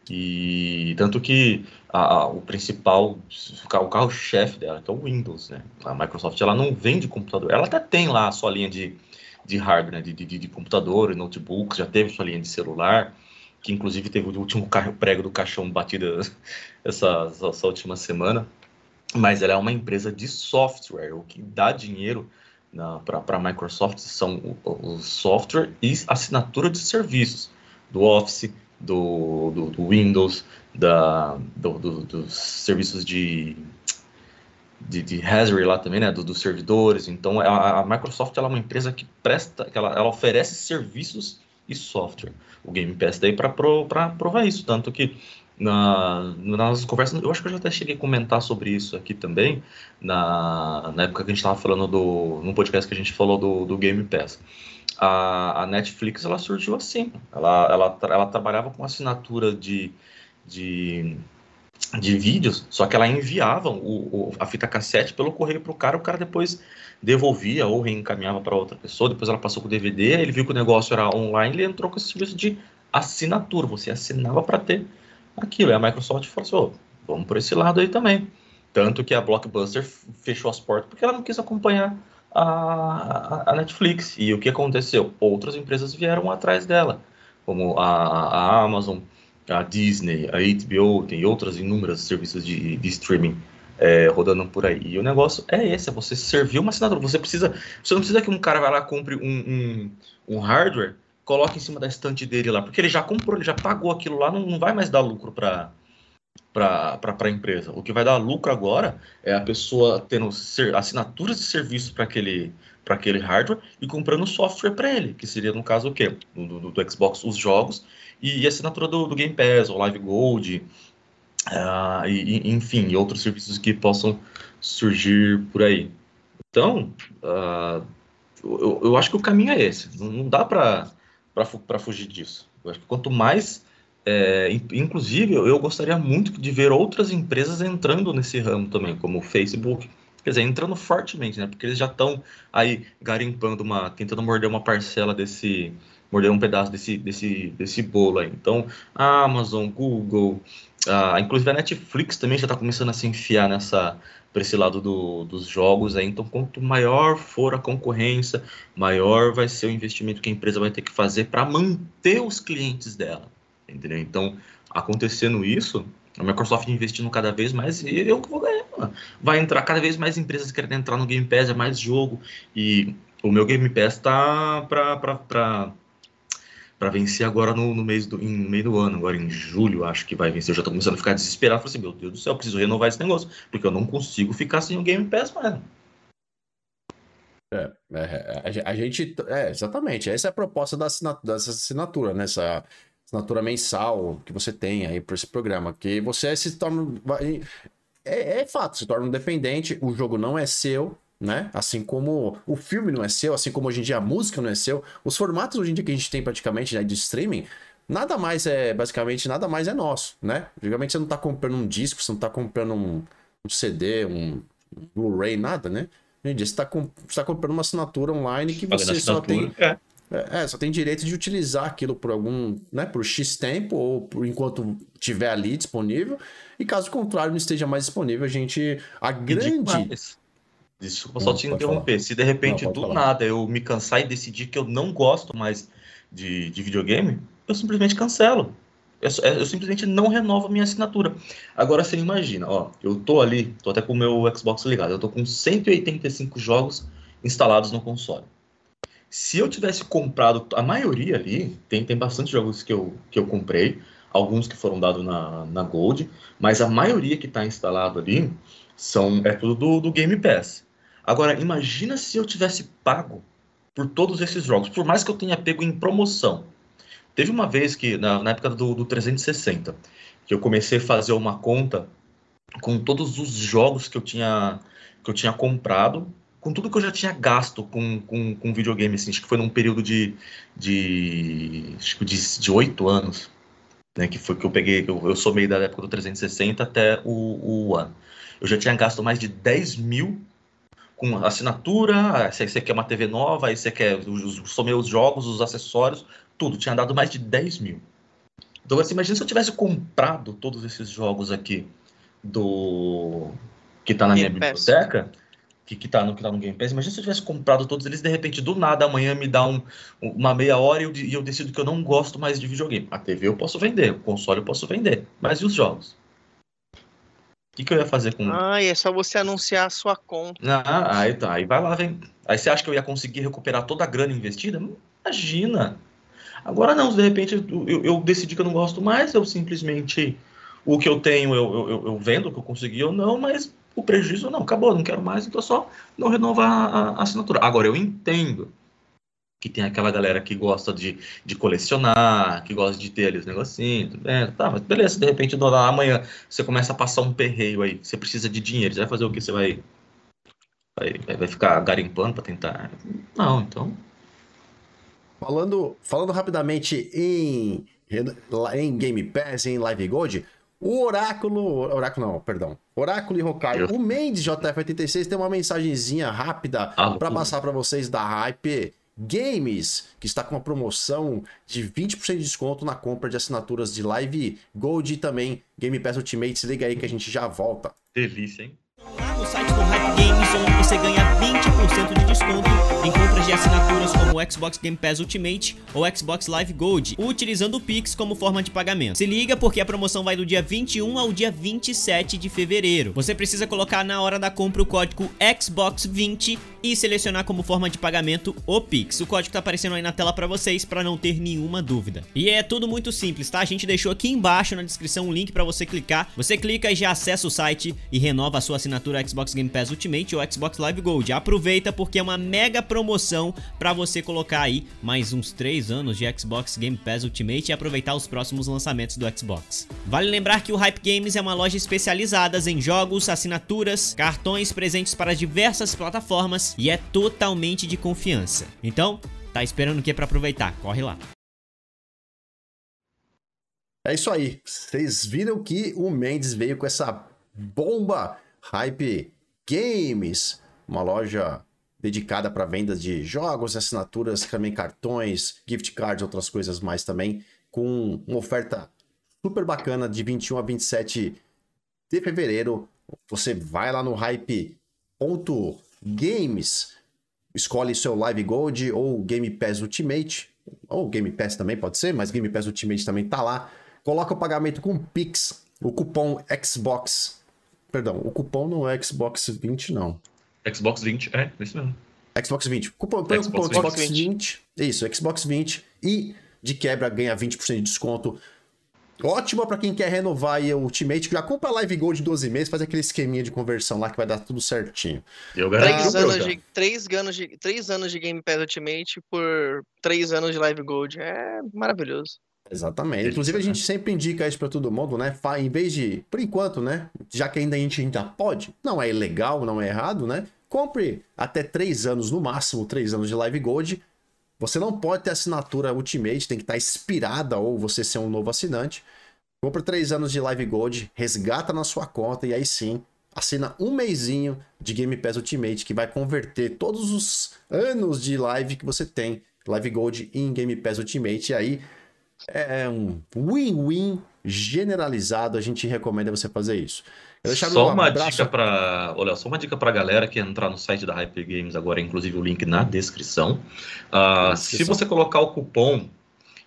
E tanto que a, a, o principal, o carro-chefe dela, que é o Windows, né? A Microsoft ela não vende computador. Ela até tem lá a sua linha de, de hardware, né? de, de, de computador, notebooks, já teve sua linha de celular, que inclusive teve o último carro prego do caixão batido essa, essa última semana. Mas ela é uma empresa de software, o que dá dinheiro para a Microsoft são o, o software e assinatura de serviços do Office, do, do, do Windows, da, do, do, dos serviços de. de, de Hazard lá também, né, do, dos servidores. Então, a, a Microsoft ela é uma empresa que presta, que ela, ela oferece serviços e software. O Game Pass daí para provar isso, tanto que na, nas conversas, eu acho que eu já até cheguei a comentar sobre isso aqui também, na, na época que a gente estava falando do, num podcast que a gente falou do, do Game Pass. A, a Netflix, ela surgiu assim, ela, ela, ela trabalhava com assinatura de, de de vídeos, só que ela enviava o, o, a fita cassete pelo correio para o cara, o cara depois devolvia ou reencaminhava para outra pessoa, depois ela passou com o DVD, ele viu que o negócio era online, ele entrou com esse serviço de assinatura, você assinava para ter aquilo, e a Microsoft falou assim, oh, vamos por esse lado aí também, tanto que a Blockbuster fechou as portas porque ela não quis acompanhar a, a Netflix, e o que aconteceu? Outras empresas vieram atrás dela, como a, a Amazon, a Disney, a HBO, tem outras inúmeras serviços de, de streaming é, rodando por aí. E o negócio é esse, é você servir uma assinatura. Você precisa, você não precisa que um cara vá lá compre um, um, um hardware, coloque em cima da estante dele lá, porque ele já comprou, ele já pagou aquilo lá, não, não vai mais dar lucro para para a empresa. O que vai dar lucro agora é a pessoa tendo ser, assinaturas de serviço para aquele, aquele hardware e comprando software para ele, que seria no caso o quê? Do, do, do Xbox, os jogos e, assinatura do, do, Game Pass, o Live Gold, uh, e, enfim, e outros serviços que possam surgir por aí. Então, uh, eu, eu, acho que o caminho é esse. Não dá para fugir disso. Eu acho que quanto mais. É, inclusive, eu gostaria muito de ver outras empresas entrando nesse ramo também, como o Facebook, quer dizer, entrando fortemente, né? Porque eles já estão aí garimpando uma, tentando morder uma parcela desse, morder um pedaço desse, desse, desse bolo aí. Então, a Amazon, Google, a, inclusive a Netflix também já está começando a se enfiar nessa para esse lado do, dos jogos aí. Então, quanto maior for a concorrência, maior vai ser o investimento que a empresa vai ter que fazer para manter os clientes dela. Entendeu? Então, acontecendo isso, a Microsoft investindo cada vez mais, eu vou ganhar. Vai entrar cada vez mais empresas querendo entrar no Game Pass, é mais jogo. E o meu Game Pass tá para para vencer agora no, no, mês do, em, meio do ano, agora em julho, acho que vai vencer. Eu já tô começando a ficar desesperado. Falei assim, meu Deus do céu, preciso renovar esse negócio, porque eu não consigo ficar sem o Game Pass, mano. É, é, a, a, gente. É, exatamente. Essa é a proposta da assinatura, dessa assinatura, né? Assinatura mensal que você tem aí para esse programa. Que você se torna. É, é fato, se torna independente, o jogo não é seu, né? Assim como o filme não é seu, assim como hoje em dia a música não é seu, os formatos hoje em dia que a gente tem praticamente né, de streaming, nada mais é, basicamente, nada mais é nosso, né? Antigamente você não tá comprando um disco, você não tá comprando um, um CD, um, um Blu-ray, nada, né? Hoje em dia você tá, com, você tá comprando uma assinatura online que você só tem... É. É, só tem direito de utilizar aquilo por algum, né, por X tempo ou por enquanto tiver ali disponível. E caso contrário não esteja mais disponível, a gente a grande Desculpa só te interromper. Falar. Se de repente não, do falar. nada eu me cansar e decidir que eu não gosto mais de, de videogame, eu simplesmente cancelo. Eu, eu, simplesmente não renovo a minha assinatura. Agora você imagina, ó, eu tô ali, tô até com o meu Xbox ligado, eu tô com 185 jogos instalados no console. Se eu tivesse comprado a maioria ali, tem, tem bastante jogos que eu, que eu comprei, alguns que foram dados na, na Gold, mas a maioria que está instalado ali são, é tudo do, do Game Pass. Agora, imagina se eu tivesse pago por todos esses jogos, por mais que eu tenha pego em promoção. Teve uma vez que, na, na época do, do 360, que eu comecei a fazer uma conta com todos os jogos que eu tinha, que eu tinha comprado, com tudo que eu já tinha gasto com, com, com videogame, assim, acho que foi num período de, de, acho que de, de 8 anos, né, que foi que eu peguei, eu, eu somei da época do 360 até o, o ano. Eu já tinha gasto mais de 10 mil com assinatura, aí você quer uma TV nova, aí você quer os, somei os jogos, os acessórios, tudo. Tinha dado mais de 10 mil. Então, assim, imagina se eu tivesse comprado todos esses jogos aqui do que tá na Game minha Pass. biblioteca, que, que, tá no, que tá no Game Pass. Imagina se eu tivesse comprado todos eles, de repente, do nada, amanhã me dá um, uma meia hora e eu, e eu decido que eu não gosto mais de videogame. A TV eu posso vender, o console eu posso vender, mas e os jogos? que, que eu ia fazer com. Ah, é só você anunciar a sua conta. Ah, aí tá. Aí vai lá, vem. Aí você acha que eu ia conseguir recuperar toda a grana investida? Imagina. Agora não, de repente eu, eu decidi que eu não gosto mais, eu simplesmente. O que eu tenho eu, eu, eu vendo, o que eu consegui ou não, mas o prejuízo não, acabou, não quero mais, então só não renovar a, assinatura. Agora, eu entendo que tem aquela galera que gosta de, de colecionar, que gosta de ter ali os negocinhos, é, tá, mas beleza, de repente do, amanhã você começa a passar um perreio aí, você precisa de dinheiro, você vai fazer o que? Você vai, vai, vai ficar garimpando para tentar? Não, então... Falando, falando rapidamente em, em Game Pass, em Live Gold, o Oráculo. Oráculo não, perdão. Oráculo e Hokkaido. O Mendes JF86 tem uma mensagenzinha rápida ah, para passar para vocês da Hype Games, que está com uma promoção de 20% de desconto na compra de assinaturas de Live Gold e também Game Pass Ultimate. Se liga aí que a gente já volta. Delícia, hein? Lá no site do Hype Onde você ganha 20% de desconto em compras de assinaturas como Xbox Game Pass Ultimate ou Xbox Live Gold, utilizando o Pix como forma de pagamento. Se liga porque a promoção vai do dia 21 ao dia 27 de fevereiro. Você precisa colocar na hora da compra o código Xbox20 e selecionar como forma de pagamento o Pix. O código tá aparecendo aí na tela para vocês para não ter nenhuma dúvida. E é tudo muito simples, tá? A gente deixou aqui embaixo na descrição um link para você clicar. Você clica e já acessa o site e renova a sua assinatura Xbox Game Pass Ultimate ou Xbox Live Gold. Aproveita porque é uma mega promoção para você colocar aí mais uns 3 anos de Xbox Game Pass Ultimate e aproveitar os próximos lançamentos do Xbox. Vale lembrar que o Hype Games é uma loja especializada em jogos, assinaturas, cartões presentes para diversas plataformas e é totalmente de confiança. Então, tá esperando o que para aproveitar? Corre lá. É isso aí. Vocês viram que o Mendes veio com essa bomba Hype Games, uma loja dedicada para vendas de jogos, assinaturas, também cartões, gift cards, outras coisas mais também, com uma oferta super bacana de 21 a 27 de fevereiro. Você vai lá no hype games. Escolhe seu Live Gold ou Game Pass Ultimate, ou Game Pass também pode ser, mas Game Pass Ultimate também tá lá. Coloca o pagamento com Pix, o cupom Xbox. Perdão, o cupom não é Xbox 20, não. Xbox 20, é, é isso mesmo. Xbox 20. Cupom, põe o cupom Xbox 20. 20. Isso, Xbox 20. E de quebra ganha 20% de desconto Ótima para quem quer renovar o Ultimate. Já compra Live Gold de 12 meses, faz aquele esqueminha de conversão lá que vai dar tudo certinho. Eu garanto. Três, anos de, três, anos de, três anos de Game Pass Ultimate por três anos de Live Gold. É maravilhoso. Exatamente. Inclusive, a gente sempre indica isso para todo mundo, né? Em vez de, por enquanto, né? Já que ainda a gente ainda pode, não é ilegal, não é errado, né? Compre até três anos, no máximo, três anos de Live Gold você não pode ter assinatura Ultimate, tem que estar expirada ou você ser um novo assinante. Compra três anos de Live Gold, resgata na sua conta e aí sim assina um mêsinho de Game Pass Ultimate que vai converter todos os anos de live que você tem, Live Gold em Game Pass Ultimate. E aí é um win-win generalizado. A gente recomenda você fazer isso. Só uma dica para, olha, só uma dica para galera que entrar no site da Hyper Games agora, inclusive o link na descrição. Uh, na descrição. Se você colocar o cupom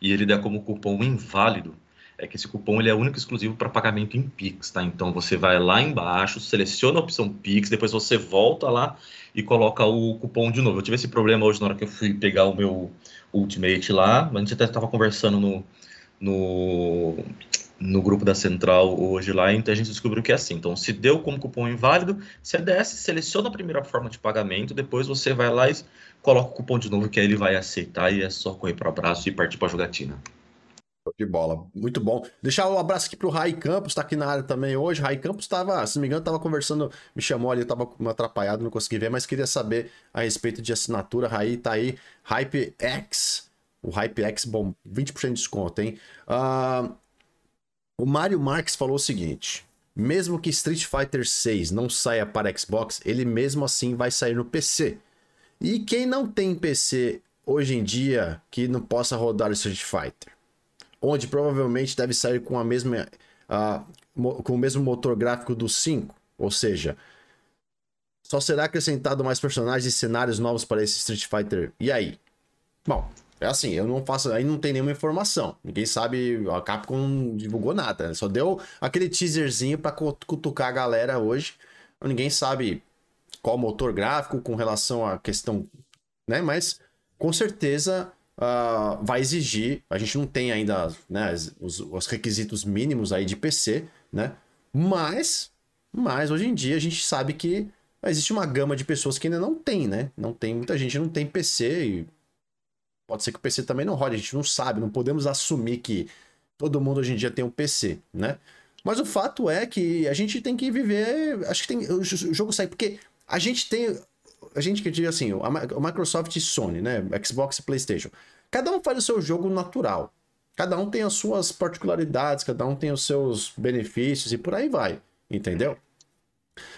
e ele der como cupom inválido, é que esse cupom ele é único e exclusivo para pagamento em Pix, tá? Então você vai lá embaixo, seleciona a opção Pix, depois você volta lá e coloca o cupom de novo. Eu tive esse problema hoje na hora que eu fui pegar o meu Ultimate lá, a gente até estava conversando no, no, no grupo da Central hoje lá, então a gente descobriu que é assim. Então, se deu como cupom inválido, você desce, seleciona a primeira forma de pagamento, depois você vai lá e coloca o cupom de novo, que aí ele vai aceitar e é só correr para o abraço e partir para a jogatina. De bola, muito bom. Deixar um abraço aqui pro Rai Campos, tá aqui na área também hoje. Rai Campos estava, se não me engano, estava conversando, me chamou ali, tava atrapalhado, não consegui ver, mas queria saber a respeito de assinatura. Rai tá aí, Hype X, o Hype X, bom, 20% de desconto, hein? Uh, o Mário Marques falou o seguinte: mesmo que Street Fighter 6 não saia para Xbox, ele mesmo assim vai sair no PC. E quem não tem PC hoje em dia que não possa rodar Street Fighter? Onde provavelmente deve sair com a mesma com o mesmo motor gráfico do 5, ou seja, só será acrescentado mais personagens e cenários novos para esse Street Fighter. E aí? Bom, é assim, eu não faço, aí não tem nenhuma informação. Ninguém sabe, a Capcom não divulgou nada, né? só deu aquele teaserzinho para cutucar a galera hoje. Ninguém sabe qual motor gráfico com relação à questão, né? Mas com certeza uh, vai exigir. A gente não tem ainda né, os, os requisitos mínimos aí de PC, né? Mas Mas hoje em dia a gente sabe que existe uma gama de pessoas que ainda não tem, né? Não tem, muita gente não tem PC e pode ser que o PC também não rode, a gente não sabe, não podemos assumir que todo mundo hoje em dia tem um PC, né? Mas o fato é que a gente tem que viver, acho que tem o jogo sai porque a gente tem a gente que diz assim, a Microsoft e Sony, né, Xbox e PlayStation. Cada um faz o seu jogo natural. Cada um tem as suas particularidades, cada um tem os seus benefícios e por aí vai, entendeu?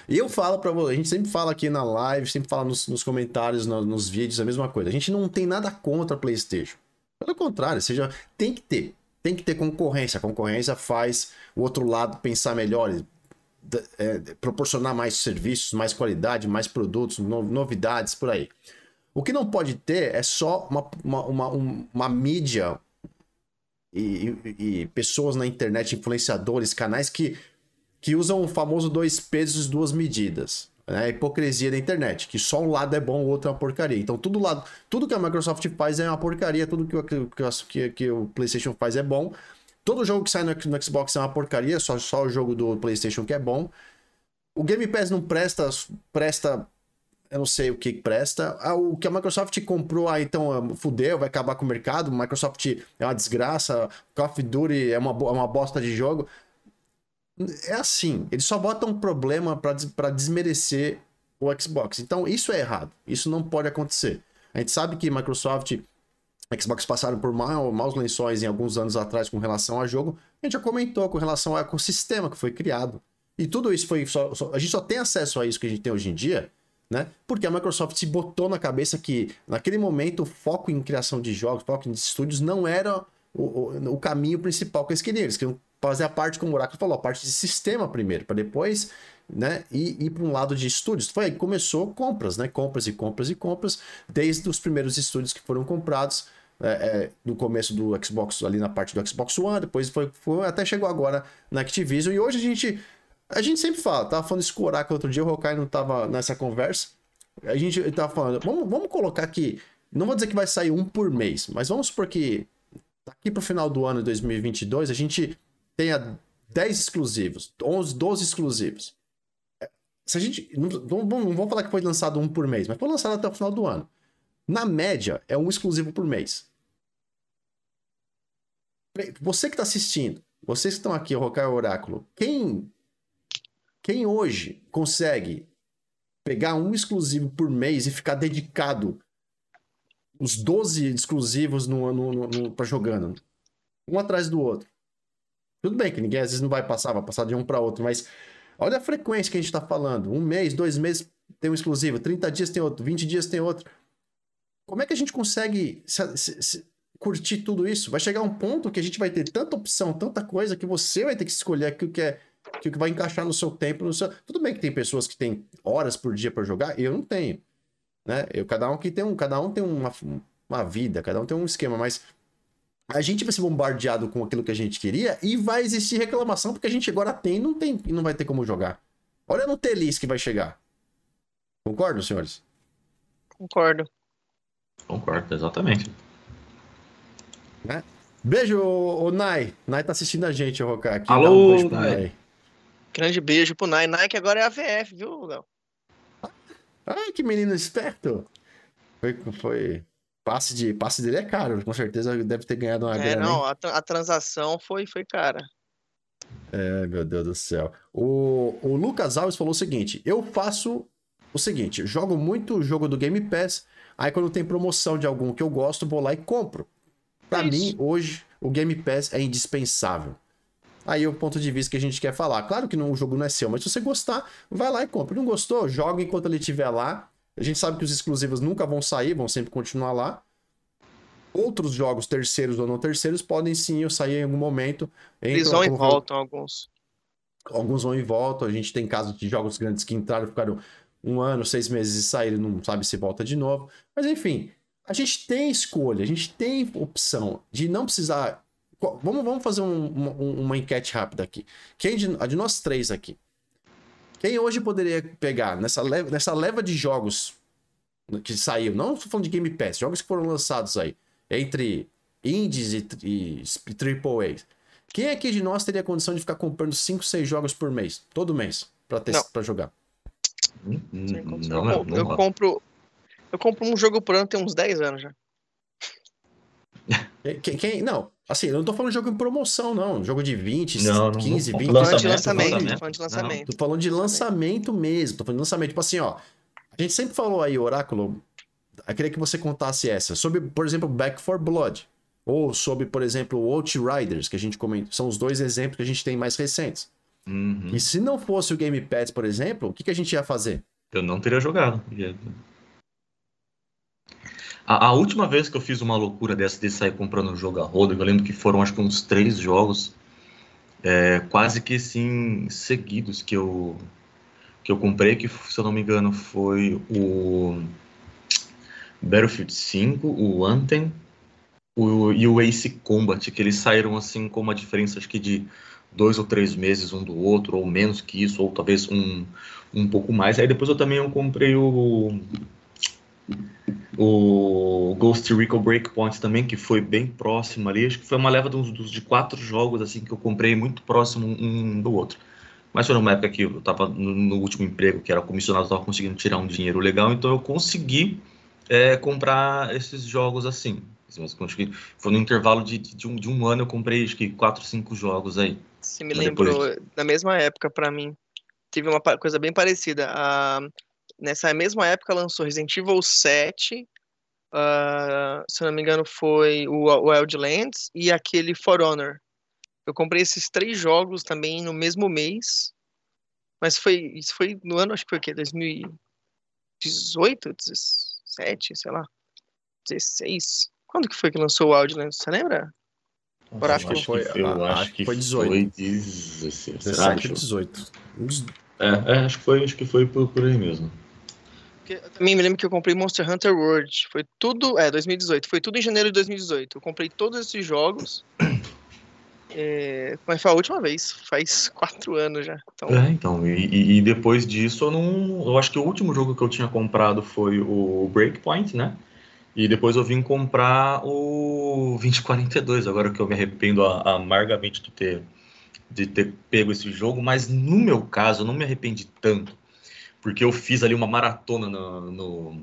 E eu falo para você, a gente sempre fala aqui na live, sempre fala nos, nos comentários, no, nos vídeos, a mesma coisa. A gente não tem nada contra a PlayStation. Pelo contrário, seja, tem que ter. Tem que ter concorrência. A concorrência faz o outro lado pensar melhor, é, proporcionar mais serviços, mais qualidade, mais produtos, no, novidades por aí. O que não pode ter é só uma, uma, uma, uma mídia e, e, e, pessoas na internet, influenciadores, canais que, que usam o famoso dois pesos, duas medidas. Né? A hipocrisia da internet, que só um lado é bom, o outro é uma porcaria. Então, tudo, lado, tudo que a Microsoft faz é uma porcaria, tudo que, que, que, que o PlayStation faz é bom. Todo jogo que sai no, no, Xbox é uma porcaria, só, só o jogo do PlayStation que é bom. O Game Pass não presta, presta eu não sei o que presta. Ah, o que a Microsoft comprou, ah, então ah, fudeu, vai acabar com o mercado. Microsoft é uma desgraça, Call of Duty é uma, é uma bosta de jogo. É assim, eles só botam um problema para desmerecer o Xbox. Então isso é errado, isso não pode acontecer. A gente sabe que Microsoft Xbox passaram por maus lençóis em alguns anos atrás com relação a jogo. A gente já comentou com relação ao ecossistema que foi criado. E tudo isso foi. Só, só, a gente só tem acesso a isso que a gente tem hoje em dia né? Porque a Microsoft se botou na cabeça que, naquele momento, o foco em criação de jogos, foco em estúdios, não era o, o, o caminho principal que eles queriam. Eles queriam fazer a parte, como o Oracle falou, a parte de sistema primeiro, para depois né, ir, para um lado de estúdios. Foi aí que começou compras, né? Compras e compras e compras, desde os primeiros estúdios que foram comprados. É, é, no começo do Xbox, ali na parte do Xbox One, depois foi, foi até chegou agora na Activision, e hoje a gente a gente sempre fala, tava falando isso com o Oracle outro dia, o Hokai não tava nessa conversa. A gente tava falando, vamos, vamos colocar aqui, não vou dizer que vai sair um por mês, mas vamos supor que daqui pro final do ano de 2022 a gente tenha 10 exclusivos, 11, 12 exclusivos. É, se a gente. Não, não, não vamos falar que foi lançado um por mês, mas foi lançado até o final do ano. Na média, é um exclusivo por mês. Você que está assistindo, vocês que estão aqui, o Rokai Oráculo, quem quem hoje consegue pegar um exclusivo por mês e ficar dedicado os 12 exclusivos no, no, no, no para jogando, um atrás do outro. Tudo bem que ninguém às vezes não vai passar, vai passar de um para outro, mas olha a frequência que a gente está falando. Um mês, dois meses tem um exclusivo, 30 dias tem outro, 20 dias tem outro. Como é que a gente consegue se, se, se, curtir tudo isso? Vai chegar um ponto que a gente vai ter tanta opção, tanta coisa, que você vai ter que escolher aquilo que é que vai encaixar no seu tempo. No seu... Tudo bem que tem pessoas que têm horas por dia para jogar, eu não tenho. Né? Eu, cada um que tem um, cada um tem uma, uma vida, cada um tem um esquema, mas a gente vai ser bombardeado com aquilo que a gente queria e vai existir reclamação porque a gente agora tem e não tem e não vai ter como jogar. Olha no Telis que vai chegar. Concordo, senhores? Concordo. Concordo, exatamente. Né? Beijo, o Nai. Nai tá assistindo a gente, o Rocar. Aqui. Alô, um beijo pro Nai. Nai. Grande beijo pro Nai. Nai que agora é a VF, viu, Léo? Ai, que menino esperto. Foi, foi... Passe, de, passe dele é caro, com certeza deve ter ganhado uma é, grana. Não, a, a, transação foi, foi cara. É, meu Deus do céu. O, o Lucas Alves falou o seguinte: eu faço o seguinte, jogo muito jogo do Game Pass, aí quando tem promoção de algum que eu gosto, vou lá e compro. Para é mim, hoje, o Game Pass é indispensável. Aí é o ponto de vista que a gente quer falar. Claro que não, o jogo não é seu, mas se você gostar, vai lá e compra. Não gostou? Joga enquanto ele estiver lá. A gente sabe que os exclusivos nunca vão sair, vão sempre continuar lá. Outros jogos, terceiros ou não terceiros, podem sim sair em algum momento. Eles vão e voltam alguns. Alguns vão e voltam. A gente tem casos de jogos grandes que entraram, ficaram um ano, seis meses e saíram, não sabe se volta de novo. Mas enfim, a gente tem escolha, a gente tem opção de não precisar Vamos, vamos fazer um, uma, uma, enquete rápida aqui. Quem de, a de nós três aqui, quem hoje poderia pegar nessa leva, nessa leva de jogos que saiu, não estou falando de Game Pass, jogos que foram lançados aí, entre indies e, e, e AAA. Quem aqui de nós teria condição de ficar comprando 5, 6 jogos por mês, todo mês, pra, ter, pra jogar. Hum, hum, condição. Não, eu, não, eu não. compro. Eu compro um jogo por ano tem uns 10 anos já. Quem, quem- não, assim, eu não tô falando de jogo em promoção, não. Jogo de 20, Não, não, 15, não. 20. Tô falando de Lançamento, lançamento. lançamento. Tô falando de lançamento. Tô falando de lançamento mesmo. Tô falando de lançamento. Tipo assim, ó. A gente sempre falou aí, Oráculo. Eu queria que você contasse essa. Sobre, por exemplo, Back for Blood. Ou sobre, por exemplo, Outriders, que a gente comentou. São os dois exemplos que a gente tem mais recentes. Uhum. E se não fosse o Game Pass, por exemplo, o que, que a gente ia fazer? Eu não teria jogado. A, a última vez que eu fiz uma loucura dessa de sair comprando um jogo a roda, eu lembro que foram acho que uns três jogos, é, quase que assim, seguidos que eu, que eu comprei, que se eu não me engano foi o Battlefield 5, o Anthem o, e o Ace Combat, que eles saíram assim com uma diferença acho que de dois ou três meses um do outro, ou menos que isso, ou talvez um, um pouco mais. Aí depois eu também eu comprei o o Ghost Recon Breakpoint também, que foi bem próximo ali. Acho que foi uma leva dos, dos- de quatro jogos assim que eu comprei muito próximo um do outro. Mas foi numa época que eu estava no, último emprego, que era comissionado, estava conseguindo tirar um dinheiro legal, então eu consegui é, comprar esses jogos assim. Consegui- Foi no intervalo de, de, um, de um ano eu comprei acho que quatro, cinco jogos aí. Você me Mas lembrou, na mesma época, pra mim, tive uma coisa bem parecida. Ah, nessa mesma época lançou Resident Evil 7, ah, se eu não me engano foi o Wildlands e aquele For Honor. Eu comprei esses três jogos também no mesmo mês, mas foi isso foi no ano, acho que foi o quê? 2018, 17, sei lá, 16. Quando que foi que lançou o Wildlands? Você lembra? Oráculo. Acho que Foi- foi, eu a- acho acho que que foi foi 18. 16. Será? 17 Deixa e eu- 18. Uns- É, é, acho que foi, acho que foi por, por aí mesmo. Porque eu também me lembro que eu comprei Monster Hunter World. Foi tudo. É, 2018. Foi tudo em janeiro de 2018. Eu comprei todos esses jogos. É, mas foi a última vez. Faz quatro anos já. Então, É, então, e, e- depois disso eu não. Eu acho que o último jogo que eu tinha comprado foi o Breakpoint, né? E depois eu vim comprar o 2042, agora que eu me arrependo amargamente de ter, de ter pego esse jogo, mas no meu caso eu não me arrependi tanto, porque eu fiz ali uma maratona no, no,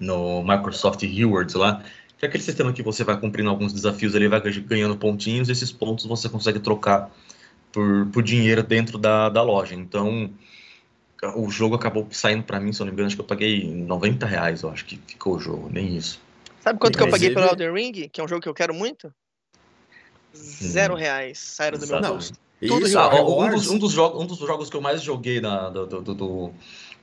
no Microsoft Rewards lá, que é aquele sistema que você vai cumprindo alguns desafios ali, vai ganhando pontinhos, e esses pontos você consegue trocar por, por dinheiro dentro da, da loja. Então, o jogo acabou saindo para mim, se eu não me engano, acho que eu paguei 90 reais, eu acho que ficou o jogo, nem isso. sabe quanto que eu paguei pelo Elden Ring? Que é um jogo que eu quero muito? Zero reais. Saíram do meu bolso. Isso, Ah, um, dos, um, dos jogos, um dos jogos que eu mais joguei na, do, do, do,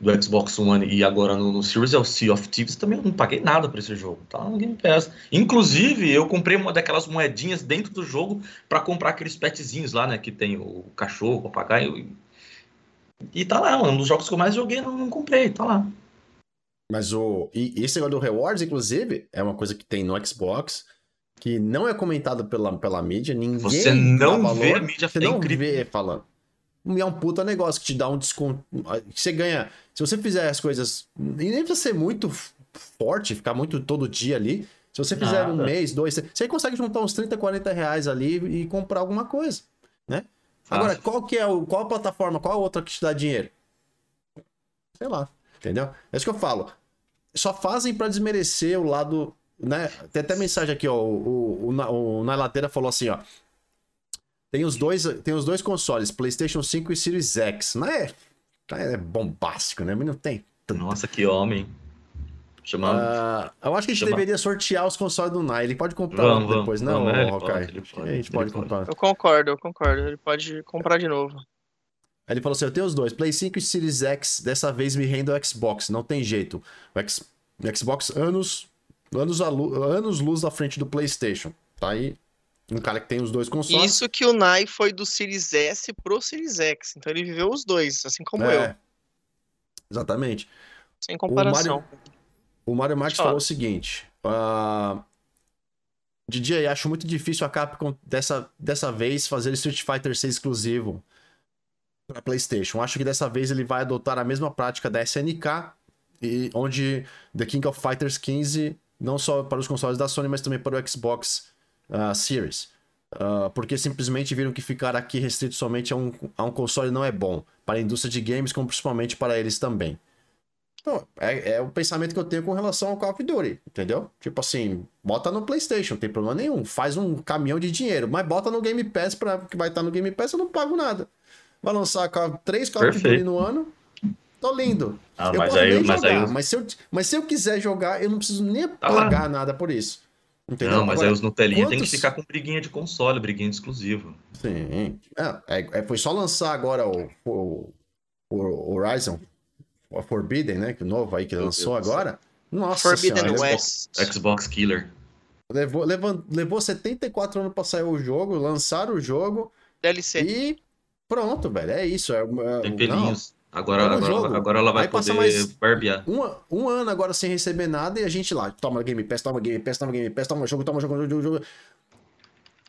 do Xbox One e agora no, no Series é o Sea of Thieves, também eu não paguei nada por esse jogo, tá no Game Pass. Inclusive, eu comprei uma daquelas moedinhas dentro do jogo para comprar aqueles petzinhos lá, né, que tem o cachorro, o papagaio, e, e tá lá, um dos jogos que eu mais joguei, não, não comprei, tá lá. Mas o. E esse negócio do Rewards, inclusive, é uma coisa que tem no Xbox, que não é comentado pela, pela mídia, ninguém. Você não valor, vê a mídia Você é não incrível. vê falando. E é um puta negócio que te dá um desconto. que Você ganha. Se você fizer as coisas. E nem precisa ser muito forte, ficar muito todo dia ali. Se você fizer um Nada. mês, dois, você consegue juntar uns 30, 40 reais ali e comprar alguma coisa, né? Agora, Fácil. qual que é o. Qual a plataforma, qual a outra que te dá dinheiro? Sei lá, entendeu? É isso que eu falo. Só fazem pra desmerecer o lado. Né? Tem até mensagem aqui, ó. O, o, o, Na- o Nailateira falou assim, ó. Tem os dois, tem os dois consoles, PlayStation 5 e Series X. Não é, não é bombástico, né? Mas não tem. tanto. Nossa, que homem. Chamando. Ah, eu acho que a gente Chama- deveria sortear os consoles do Nai. Ele pode comprar Vamos, um vamos, depois, não, vamos, é, Acho que pode, a gente pode pode. comprar. Eu concordo, eu concordo. Ele pode comprar de novo. Aí ele falou assim: eu tenho os dois, Play 5 e Series X. Dessa vez me rendo ao Xbox, não tem jeito. O, X- o Xbox, anos, anos, anos luz à frente do PlayStation. Tá aí um cara que tem os dois consoles. Isso que o Nai foi do Series S pro Series X. Então ele viveu os dois, assim como É, eu. Exatamente. Sem comparação. O Mario Marques Fala. falou o seguinte: ah, DJ, acho muito difícil a Capcom dessa, dessa vez fazer Street Fighter 6 exclusivo para PlayStation. Acho que dessa vez ele vai adotar a mesma prática da SNK, e, onde The King of Fighters 15, não só para os consoles da Sony, mas também para o Xbox ah, Series. Uh, porque simplesmente viram que ficar aqui restrito somente a um, a um console não é bom. Para a indústria de games, como principalmente para eles também. Então, é, é, o pensamento que eu tenho com relação ao Call of Duty, entendeu? Tipo assim, bota no PlayStation, não tem problema nenhum. Faz um caminhão de dinheiro, mas bota no Game Pass, pra, que vai estar no Game Pass, eu não pago nada. Vai lançar três Call of Duty no ano, tô lindo. Ah, eu mas aí, mas jogar, aí... mas, se eu, mas se eu quiser jogar, eu não preciso nem tá pagar lá. nada por isso. Entendeu? Não, mas Agora, aí os Nutelinha quantos... tem que ficar com briguinha de console, briguinha de exclusivo. Sim. É, é, é, foi só lançar agora o, o, o Horizon o Forbidden, né? Que novo aí que Meu lançou Deus agora. Nossa Forbidden senhora, West. Xbox Killer. Levou, levou, levou 74 anos pra sair o jogo, lançaram o jogo. DLC. E pronto, velho. É isso. É, é, Tem pelinhos. Agora, agora, agora ela vai poder mais barbear. Um, um ano agora sem receber nada e a gente lá, toma Game Pass, toma Game Pass, toma Game Pass, toma jogo, toma jogo, jogo, jogo.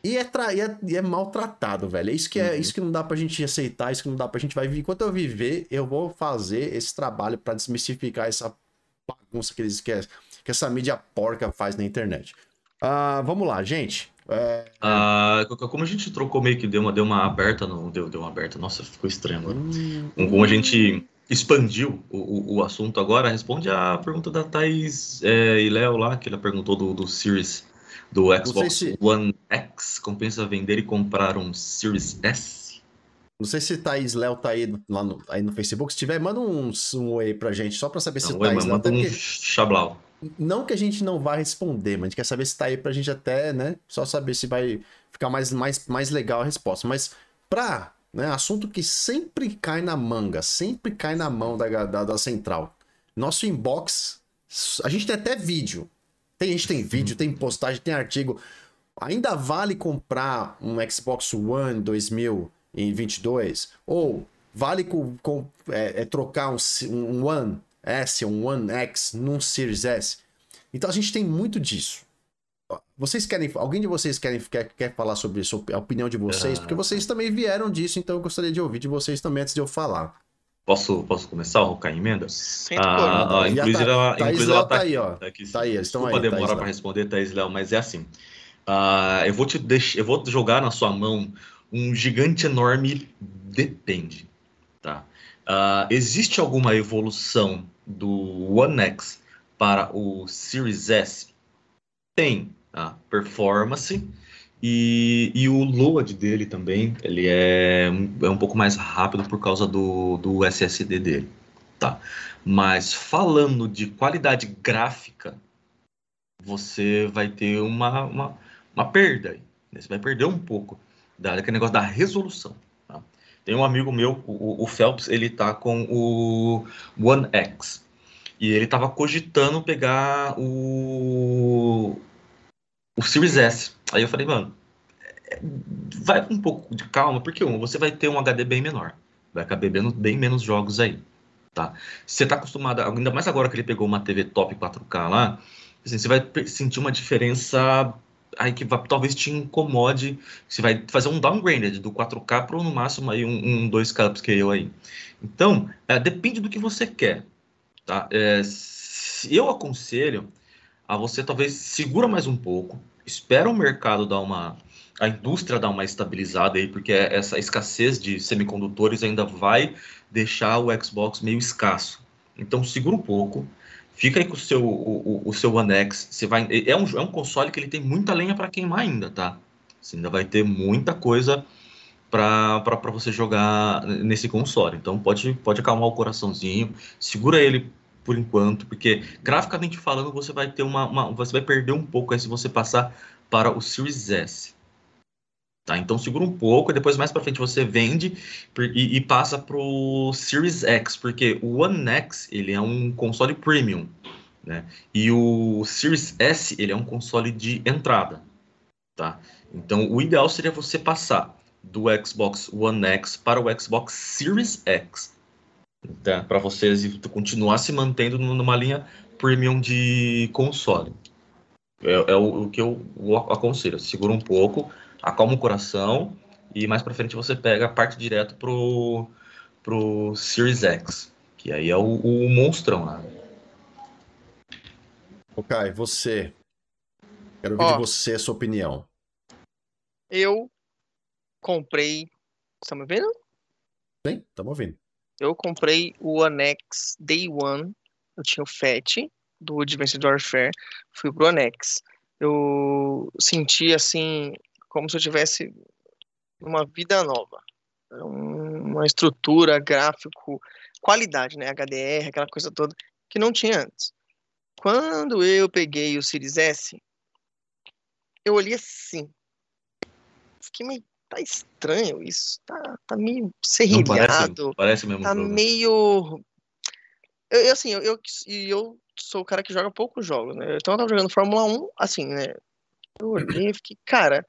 E é, tra... e é, e é maltratado, velho. É isso que, é, uhum. isso que não dá pra gente aceitar, isso que não dá pra gente vai. Enquanto eu viver, eu vou fazer esse trabalho para desmistificar essa bagunça que eles querem, que essa mídia porca faz na internet. Uh, vamos lá, gente. É... Uh, como a gente trocou meio que deu uma, deu uma aberta, não deu, deu uma aberta, nossa, ficou estranho agora. Hum, como a gente expandiu o, o, o, assunto agora, responde a pergunta da Thaís é, e Léo lá, que ela perguntou do, do Series do Xbox se... One X compensa vender e comprar um Series S? Não sei se Thaís Léo tá aí, lá no, aí no Facebook. Se tiver, manda um, um oi pra gente, só pra saber não, se Thaís Léo... Manda um porque... chablau. Não que a gente não vá responder, mas a gente quer saber se tá aí pra gente até, né? Só saber se vai ficar mais, mais, mais legal a resposta. Mas pra, né, assunto que sempre cai na manga, sempre cai na mão da, da, da central. Nosso inbox, a gente tem até vídeo tem, a gente tem vídeo, tem postagem, tem artigo. Ainda vale comprar um Xbox One 2022? Ou vale com, com é, é, trocar um, um One S, um One X num Series S? Então a gente tem muito disso. Vocês querem. Alguém de vocês querem, quer, quer falar sobre isso, a opinião de vocês? Porque vocês também vieram disso, então eu gostaria de ouvir de vocês também antes de eu falar. Posso, posso começar a rocar emenda? Sem ah, ah, inclusive, tá, ela, inclusive ela tá, tá aí, ó. Tá aqui, tá aí, estão aí. demorar para responder, Thaís Léo, mas é assim. Uh, eu vou te deixar, eu vou jogar na sua mão um gigante enorme depende, tá? Uh, existe alguma evolução do One X para o Series S? Tem, tá? Performance, e, e o load dele também, ele é, é um pouco mais rápido por causa do, do SSD dele, tá? Mas falando de qualidade gráfica, você vai ter uma, uma, uma perda aí. Né? Você vai perder um pouco da, daquele negócio da resolução. Tá? Tem um amigo meu, o, o Phelps, ele tá com o One X. E ele tava cogitando pegar o, o Series S. Aí eu falei, mano, é, vai com um pouco de calma, porque um, você vai ter um HD bem menor. Vai caber bem, bem menos jogos aí. Tá? Você está acostumado, ainda mais agora que ele pegou uma TV top 4K lá, assim, você vai sentir uma diferença aí que vai, talvez te incomode. Você vai fazer um downgrade do 4K para no máximo aí um, um 2K upscale aí. Então, é, depende do que você quer. Tá? É, eu aconselho a você talvez segura mais um pouco, espera o mercado dar uma a indústria dar uma estabilizada aí, porque essa escassez de semicondutores ainda vai deixar o Xbox meio escasso. Então segura um pouco, fica aí com o seu o, o seu One X, você vai é um, é um console que ele tem muita lenha para queimar ainda, tá? Você ainda vai ter muita coisa para você jogar nesse console. Então pode pode acalmar o coraçãozinho, segura ele por enquanto, porque graficamente falando você vai ter uma, uma, você vai perder um pouco aí se você passar para o Series S. Tá? Então segura um pouco e depois mais para frente você vende e, e passa para o Series X, porque o One X ele é um console premium, né? E o Series S ele é um console de entrada, tá? Então o ideal seria você passar do Xbox One X para o Xbox Series X tá? para vocês continuar se mantendo numa linha premium de console. É, é o, o, que eu aconselho. Segura um pouco, acalma o coração e mais para frente você pega a parte direto pro, pro Series X, que aí é o, o monstrão lá. Né? Ok, você. Quero ouvir oh. de você a sua opinião. eu comprei. Tá me vendo? Sim, estamos ouvindo. Eu comprei o Anex Day One. Eu tinha o FAT do Advanced Warfare. Fui pro Anex. Eu senti assim, como se eu tivesse uma vida nova. Uma estrutura, gráfico, qualidade, né? HDR, aquela coisa toda, que não tinha antes. Quando eu peguei o Series S, eu olhei assim. Fiquei meio. Tá estranho isso. Tá, tá meio serrilhado. Parece, parece, mesmo. Tá jogo. meio. Eu, eu, assim, eu, eu, eu sou o cara que joga poucos jogos, né? Então eu tava jogando Fórmula 1, assim, né? Eu olhei e fiquei, cara,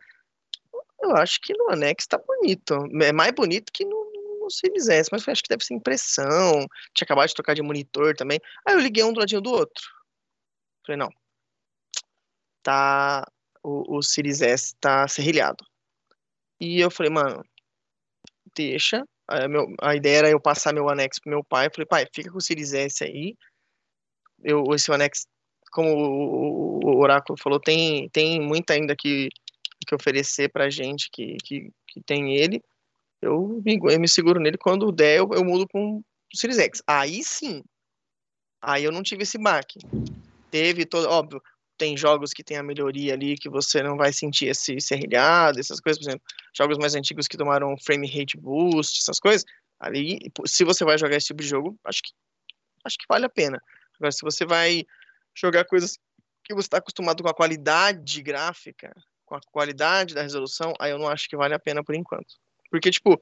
eu acho que no Anex tá bonito. É mais bonito que no, no Series S, mas eu acho que deve ser impressão. Tinha acabado de trocar de monitor também. Aí eu liguei um do ladinho do outro. Falei, não. Tá. O, o Series S tá serrilhado. E eu falei, mano, deixa. A, meu, a ideia era eu passar meu Anex pro meu pai. falei, pai, fica com o Series S aí. Eu, esse Anex, como o, o, o Oráculo falou, tem, tem muito ainda que, que oferecer pra gente que, que, que tem ele. Eu me, eu me seguro nele. Quando der, eu, eu mudo com o Series X. Aí sim. Aí eu não tive esse baque teve todo, óbvio, tem jogos que tem a melhoria ali que você não vai sentir esse serrilhado, essas coisas, por exemplo, jogos mais antigos que tomaram frame rate boost, essas coisas, ali, se você vai jogar esse tipo de jogo, acho que acho que vale a pena. Agora, se você vai jogar coisas que você está acostumado com a qualidade gráfica, com a qualidade da resolução, aí eu não acho que vale a pena por enquanto. Porque, tipo,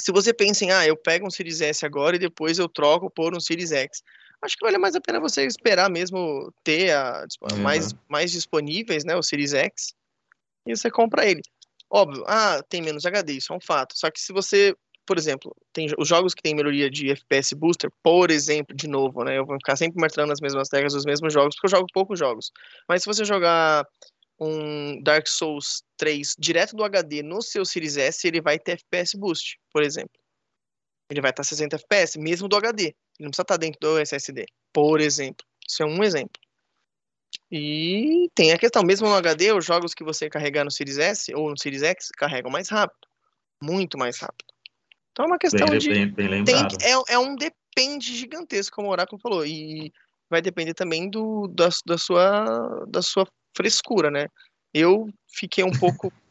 se você pensa em, ah, eu pego um Series S agora e depois eu troco por um Series X acho que vale mais a pena você esperar mesmo ter a, uhum. mais, mais disponíveis, né, o Series X, e você compra ele. Óbvio, ah, tem menos HD, isso é um fato. Só que se você, por exemplo, tem os jogos que tem melhoria de FPS Booster, por exemplo, de novo, né, eu vou ficar sempre martelando as mesmas teclas dos mesmos jogos, porque eu jogo poucos jogos. Mas se você jogar um Dark Souls 3 direto do HD no seu Series S, ele vai ter FPS Boost, por exemplo. Ele vai estar 60 FPS, mesmo do HD. Ele não precisa estar dentro do SSD, por exemplo. Isso é um exemplo. E tem a questão, mesmo no HD, os jogos que você carregar no Series S ou no Series X carregam mais rápido. Muito mais rápido. Então é uma questão bem, de. Bem, bem é, é um depende gigantesco, como o Oráculo falou. E vai depender também do, da, da, sua, da sua frescura, né? Eu fiquei um pouco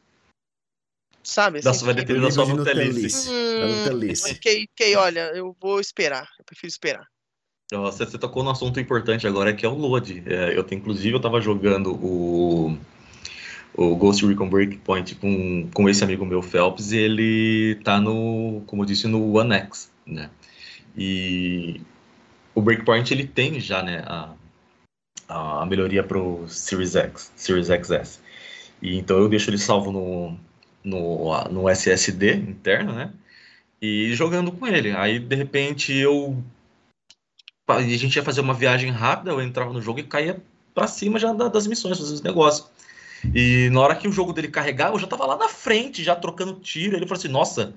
sabe? Assim, Nossa, vai depender da sua Nutelice. Hum, fiquei, fiquei, olha, eu vou esperar, eu prefiro esperar. Você, você tocou no assunto importante agora, que é o load. É, eu, inclusive, eu tava jogando o, o Ghost Recon Breakpoint com, com esse amigo meu, Phelps, e ele tá no, como eu disse, no One X, né? E o Breakpoint, ele tem já, né, a, a melhoria pro Series X, Series XS. E então eu deixo ele salvo no, no, no SSD interno, né? E jogando com ele. Aí, de repente, eu. A gente ia fazer uma viagem rápida, eu entrava no jogo e caía pra cima já das missões, fazer os negócios. E na hora que o jogo dele carregar, eu já tava lá na frente, já trocando tiro. Ele falou assim: Nossa,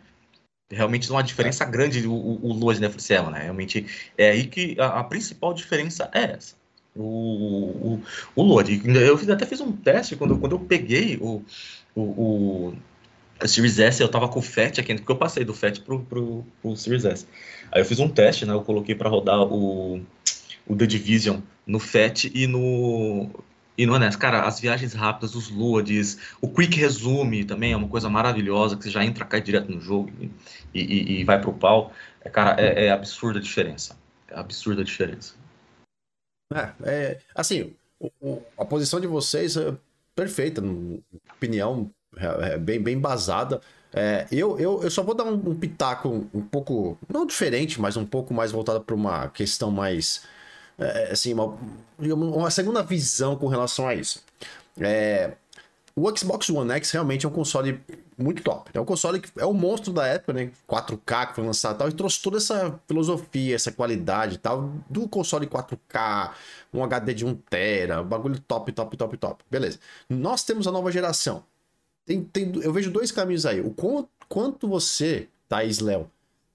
realmente uma diferença grande o, o, o Load, né? Eu falei assim, é, mano, realmente é aí que a, a principal diferença é essa. O, o, o load. Eu até fiz um teste quando, quando eu peguei o, o, a Series S, eu tava com o FAT aqui, porque eu passei do FAT pro, pro, pro Series S. Aí eu fiz um teste, né? Eu coloquei para rodar o, o The Division no FAT e no, e no NES. Cara, as viagens rápidas, os loads, o Quick Resume também é uma coisa maravilhosa, que você já entra, cai direto no jogo e, e, e vai pro pau. É, cara, é, é, absurda a diferença. É absurda a diferença. É, é assim, o, a posição de vocês é perfeita, opinião é, é bem, bem basada. É, eu, eu, eu só vou dar um, um, pitaco um pouco, não diferente, mas um pouco mais voltado para uma questão mais, é, assim, uma, uma segunda visão com relação a isso. É, o Xbox One X realmente é um console muito top. É um console que é o um monstro da época, né? 4K que foi lançado e tal, e trouxe toda essa filosofia, essa qualidade e tal, do console 4K, um HD de 1TB, bagulho top, top, top, top. Beleza. Nós temos a nova geração. Tem, tem, eu vejo dois caminhos aí. O quanto, quanto você, Thaís Léo,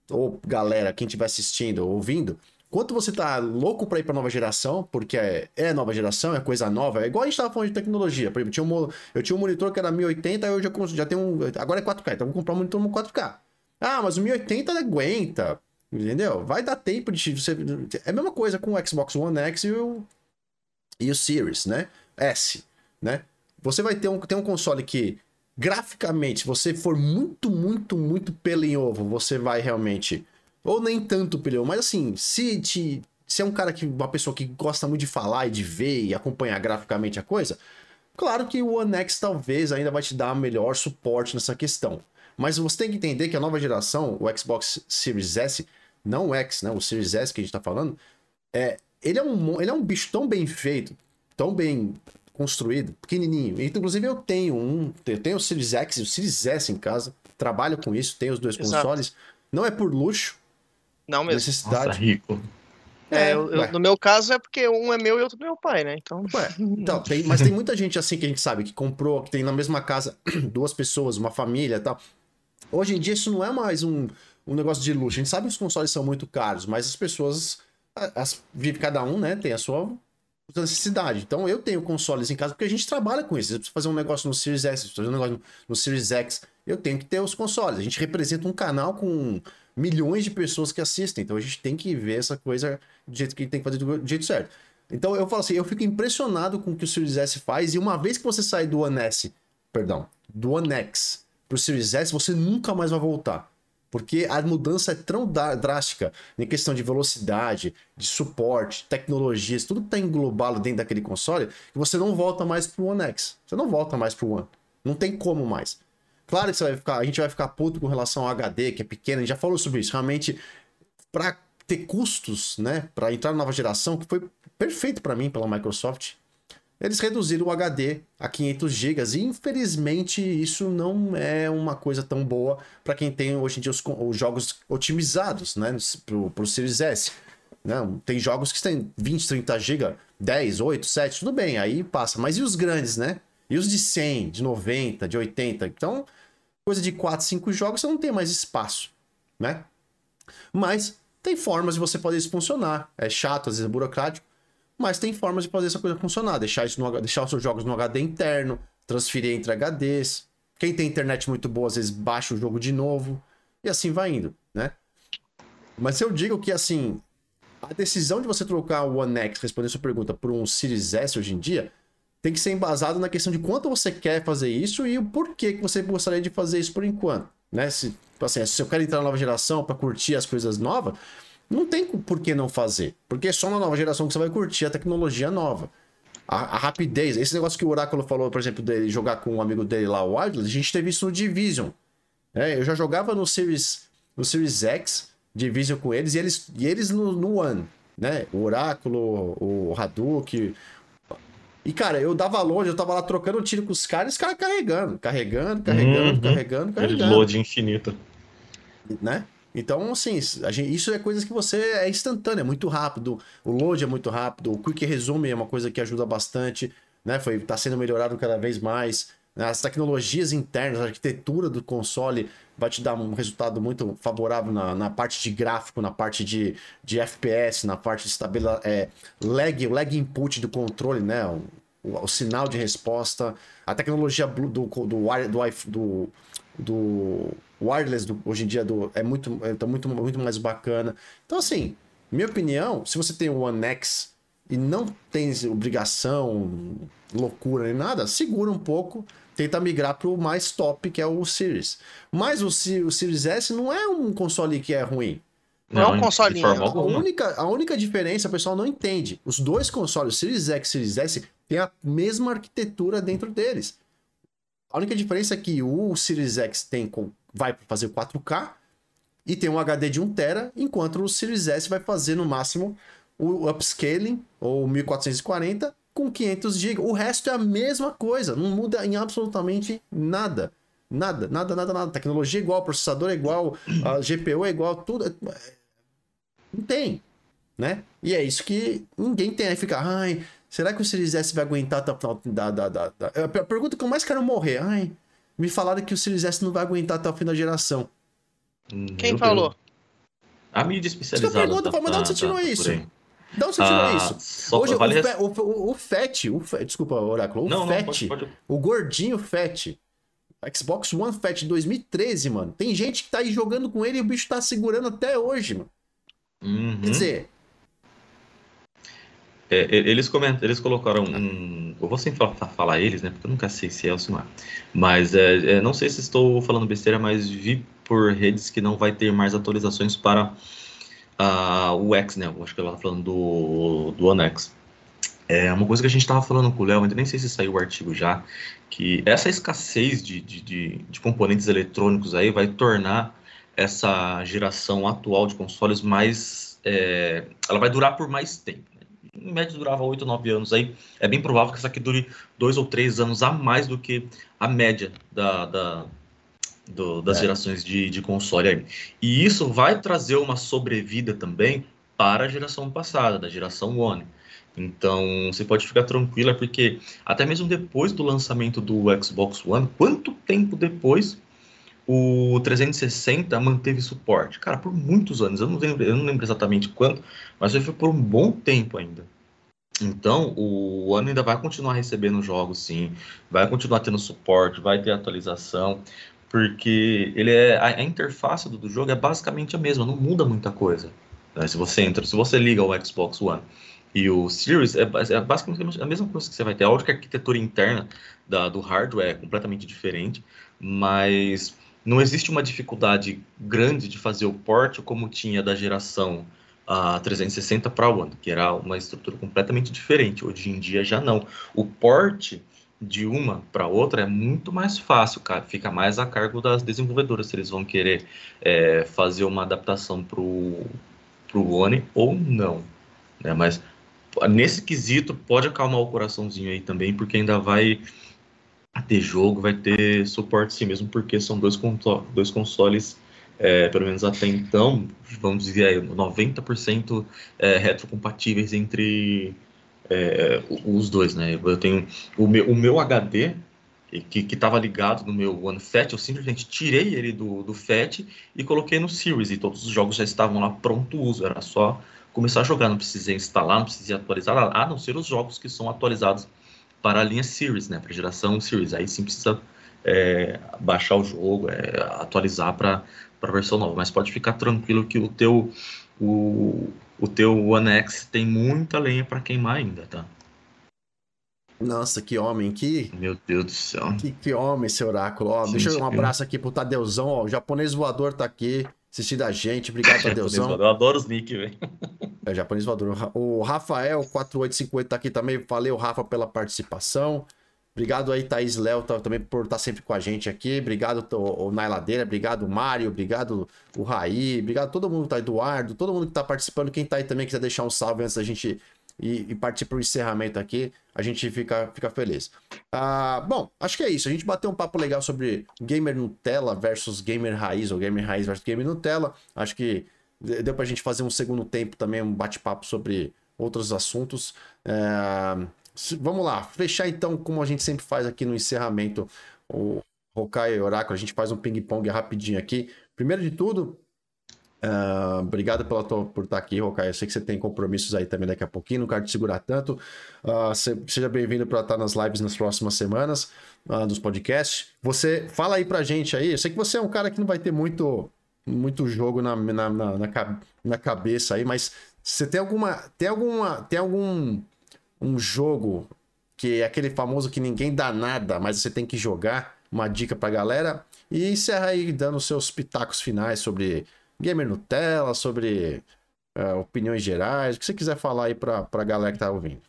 ou galera, quem estiver assistindo ou ouvindo, quanto você tá louco para ir para nova geração, porque é, é, nova geração, é coisa nova, é igual a gente tava falando de tecnologia. Por exemplo, tinha um, eu tinha um monitor que era 1080, eu já, já tenho um. Agora é 4K, então vou comprar um monitor 4K. Ah, mas o 1080 aguenta. Entendeu? Vai dar tempo de você. É a mesma coisa com o Xbox One X e o, e o Series, né? S, né? Você vai ter um, ter um console que, graficamente, se você for muito, muito, muito pelo em ovo, você vai realmente. Ou nem tanto pelo mas assim, se te. Se é um cara que. Uma pessoa que gosta muito de falar e de ver e acompanhar graficamente a coisa, claro que o One X talvez ainda vai te dar melhor suporte nessa questão. Mas você tem que entender que a nova geração, o Xbox Series S, não o X, né? O Series S que a gente tá falando, é, ele, é um, ele é um bicho tão bem feito, tão bem construído, pequenininho. Inclusive eu tenho um, eu tenho o Series X e o Series S em casa, trabalho com isso, tenho os dois Exato. consoles. Não é por luxo, não mesmo. necessidade. Nossa, rico. É, é eu, no meu caso é porque um é meu e outro do meu pai, né? Então. Ué, então tem, mas tem muita gente assim que a gente sabe que comprou, que tem na mesma casa duas pessoas, uma família e tal. Hoje em dia isso não é mais um, um negócio de luxo. A gente sabe que os consoles são muito caros, mas as pessoas as, vive cada um, né? Tem a sua necessidade. Então eu tenho consoles em casa porque a gente trabalha com isso. Eu preciso fazer um negócio no Series S, fazer um negócio no Series X, eu tenho que ter os consoles. A gente representa um canal com milhões de pessoas que assistem, então a gente tem que ver essa coisa do jeito que tem que fazer do jeito certo. Então eu falo assim, eu fico impressionado com o que o Series S faz e uma vez que você sai do One S, perdão, do One X pro Series S, você nunca mais vai voltar. Porque a mudança é tão drástica em questão de velocidade, de suporte, tecnologias, tudo que está englobado dentro daquele console, que você não volta mais pro One X. Você não volta mais pro One. Não tem como mais. Claro que você vai ficar, a gente vai ficar puto com relação ao HD, que é pequeno, a gente já falou sobre isso. Realmente, para ter custos, né, para entrar na nova geração, que foi perfeito para mim pela Microsoft, eles reduziram o HD a 500 GB e infelizmente isso não é uma coisa tão boa para quem tem hoje em dia os, os jogos otimizados, né, pro, pro Series S. Não, tem jogos que têm 20, 30 GB, 10, 8, 7, tudo bem, aí passa. Mas e os grandes, né? E os de 100, de 90, de 80? Então, coisa de 4, 5 jogos, você não tem mais espaço, né? Mas tem formas de você fazer isso funcionar. É chato, às vezes é burocrático, mas tem formas de fazer essa coisa funcionar. Deixar, isso no, deixar os seus jogos no HD interno, transferir entre HDs. Quem tem internet muito boa, às vezes baixa o jogo de novo. E assim vai indo, né? Mas eu digo que, assim, a decisão de você trocar o One X, respondendo sua pergunta, por um Series S hoje em dia, tem que ser embasado na questão de quanto você quer fazer isso e o porquê que você gostaria de fazer isso por enquanto, né? Se, assim, se eu quero entrar na nova geração para curtir as coisas novas, não tem por que não fazer. Porque é só na nova geração que você vai curtir a tecnologia nova. A, a, rapidez, esse negócio que o Oráculo falou, por exemplo, dele jogar com um amigo dele lá, o Wildlands, a gente teve isso no Division. É, eu já jogava no Series, no Series X, Division com eles, e eles, e eles no, no One, né? O Oráculo, o Hadouken. E, cara, eu dava longe, eu tava lá trocando tiro com os caras, e os caras carregando, carregando, carregando, uhum. carregando, carregando. Load infinito. Né? Então, assim, gente, isso é coisas que você é instantâneo, é muito rápido. O load é muito rápido, o quick resume é uma coisa que ajuda bastante, né? Foi, tá sendo melhorado cada vez mais. As tecnologias internas, a arquitetura do console vai te dar um resultado muito favorável na, na parte de gráfico, na parte de, de FPS, na parte de estabilidade, é, lag, lag input do controle, né? O, o, o, sinal de resposta, a tecnologia do, do, do, do, do, do wireless do, hoje em dia do, é muito, é, tá muito, muito mais bacana. Então, assim, minha opinião, se você tem o One X e não tem obrigação, loucura nem nada, segura um pouco, tenta migrar para o mais top, que é o Series. Mas o, o Series S não é um console que é ruim. Não, não é um console. A única, a única diferença, o pessoal não entende. Os dois consoles, Series X e Series S, têm a mesma arquitetura dentro deles. A única diferença é que o Series X tem com, vai fazer 4K e tem um HD de 1TB, enquanto o Series S vai fazer no máximo o upscaling ou 1440 com 500 GB. O resto é a mesma coisa, não muda em absolutamente nada. Nada, nada, nada, nada. Tecnologia é igual, processador é igual, a GPU é igual, tudo. É... Não tem, né? E é isso que ninguém tem. Aí fica, ai, Será que o Series S vai aguentar até o final da, da, da, da... A pergunta que eu mais quero morrer. Ai, me falaram que o Series S não vai aguentar até o fim da geração. Quem Meu falou? A mídia especializada. Isso pergunta, tá, mas de onde você tirou tá, isso? Onde você tirou ah, isso? Hoje, vale o, o, o, FET, o FET, desculpa, Oráculo, o não, FET, não, pode, pode... o gordinho FET, Xbox One Fat 2013, mano. Tem gente que tá aí jogando com ele e o bicho tá segurando até hoje, mano. Uhum. Quer dizer. É, eles comentam, eles colocaram um. Eu vou sempre falar, falar, eles, né? Porque eu nunca sei se é ou se não é. Mas é, é, não sei se estou falando besteira, mas vi por redes que não vai ter mais atualizações para o X, né? Acho que ela tá falando do, do One X. É uma coisa que a gente estava falando com o Léo, ainda nem sei se saiu o artigo já, que essa escassez de, de, de, de, componentes eletrônicos aí vai tornar essa geração atual de consoles mais. É, ela vai durar por mais tempo. Né? Em média durava 8, 9 anos aí. É bem provável que essa aqui dure 2 ou 3 anos a mais do que a média da, da do, das é. gerações de, de console aí. E isso vai trazer uma sobrevida também para a geração passada, da geração One. Então, você pode ficar tranquila, porque até mesmo depois do lançamento do Xbox One, quanto tempo depois o 360 manteve suporte? Cara, por muitos anos, eu não lembro, eu não lembro exatamente quanto, mas foi por um bom tempo ainda. Então, o One ainda vai continuar recebendo jogos, sim, vai continuar tendo suporte, vai ter atualização, porque ele é a, a interface do, do, jogo é basicamente a mesma, não muda muita coisa. Né? Se você entra, se você liga o Xbox One e o Series é, é, basicamente a mesma coisa que você vai ter. A única arquitetura interna da, do hardware é completamente diferente, mas não existe uma dificuldade grande de fazer o port como tinha da geração a 360 para One, que era uma estrutura completamente diferente. Hoje em dia já não. O port de uma para outra é muito mais fácil, cara. Fica mais a cargo das desenvolvedoras se eles vão querer é, fazer uma adaptação para o One ou não. Né? Mas nesse quesito, pode acalmar o coraçãozinho aí também, porque ainda vai ter jogo, vai ter suporte sim mesmo, porque são dois, dois consoles, é, pelo menos até então, vamos dizer aí, 90% é, retrocompatíveis entre é, os dois, né? Eu tenho o meu, o meu HD, que estava ligado no meu One Fat, eu simplesmente tirei ele do, do Fat e coloquei no Series, e todos os jogos já estavam lá pronto uso, era só começar a jogar, não precisei instalar, não precisei atualizar, a não ser os jogos que são atualizados para a linha Series, né, para a geração Series. Aí sim precisa é, baixar o jogo, é, atualizar para a versão nova. Mas pode ficar tranquilo que o teu o, o teu One X tem muita lenha para queimar ainda, tá? Nossa, que homem, que. Meu Deus do céu. Que, que homem, esse oráculo. Ó, sim, deixa eu um abraço aqui pro Tadeuzão, ó. O japonês voador tá aqui assistindo a gente. Obrigado, Tadeuzão. Eu adoro os nick, velho. É, japonês voador. O Rafael, 4850 tá aqui também. Valeu, Rafa, pela participação. Obrigado aí, Thaís Léo, tá, também por estar tá sempre com a gente aqui. Obrigado, o, Nailadeira. Obrigado, Mário. Obrigado, o Raí. Obrigado todo mundo, tá? Eduardo. Todo mundo que tá participando. Quem tá aí também quiser deixar um salve antes da gente e, partir para o encerramento aqui, a gente fica, fica feliz. Ah, bom, acho que é isso. A gente bateu um papo legal sobre gamer Nutella versus gamer raiz, ou gamer raiz versus gamer Nutella. Acho que deu para a gente fazer um segundo tempo também, um bate-papo sobre outros assuntos. É, vamos lá, fechar então, como a gente sempre faz aqui no encerramento, o Hokai e Oráculo, a gente faz um ping-pong rapidinho aqui. Primeiro de tudo, Uh, obrigado pela tua, por estar aqui, Rokai. Eu sei que você tem compromissos aí também daqui a pouquinho, não quero te segurar tanto. Uh, seja bem-vindo para estar nas lives nas próximas semanas, uh, dos podcasts. Você fala aí pra gente aí. Eu sei que você é um cara que não vai ter muito, muito jogo na, na, na, na, na cabeça aí, mas você tem alguma. Tem alguma. Tem algum um jogo que é aquele famoso que ninguém dá nada, mas você tem que jogar? Uma dica pra galera. E encerra aí dando seus pitacos finais sobre Gamer Nutella, sobre uh, opiniões gerais, o que você quiser falar aí pra, pra galera que tá ouvindo.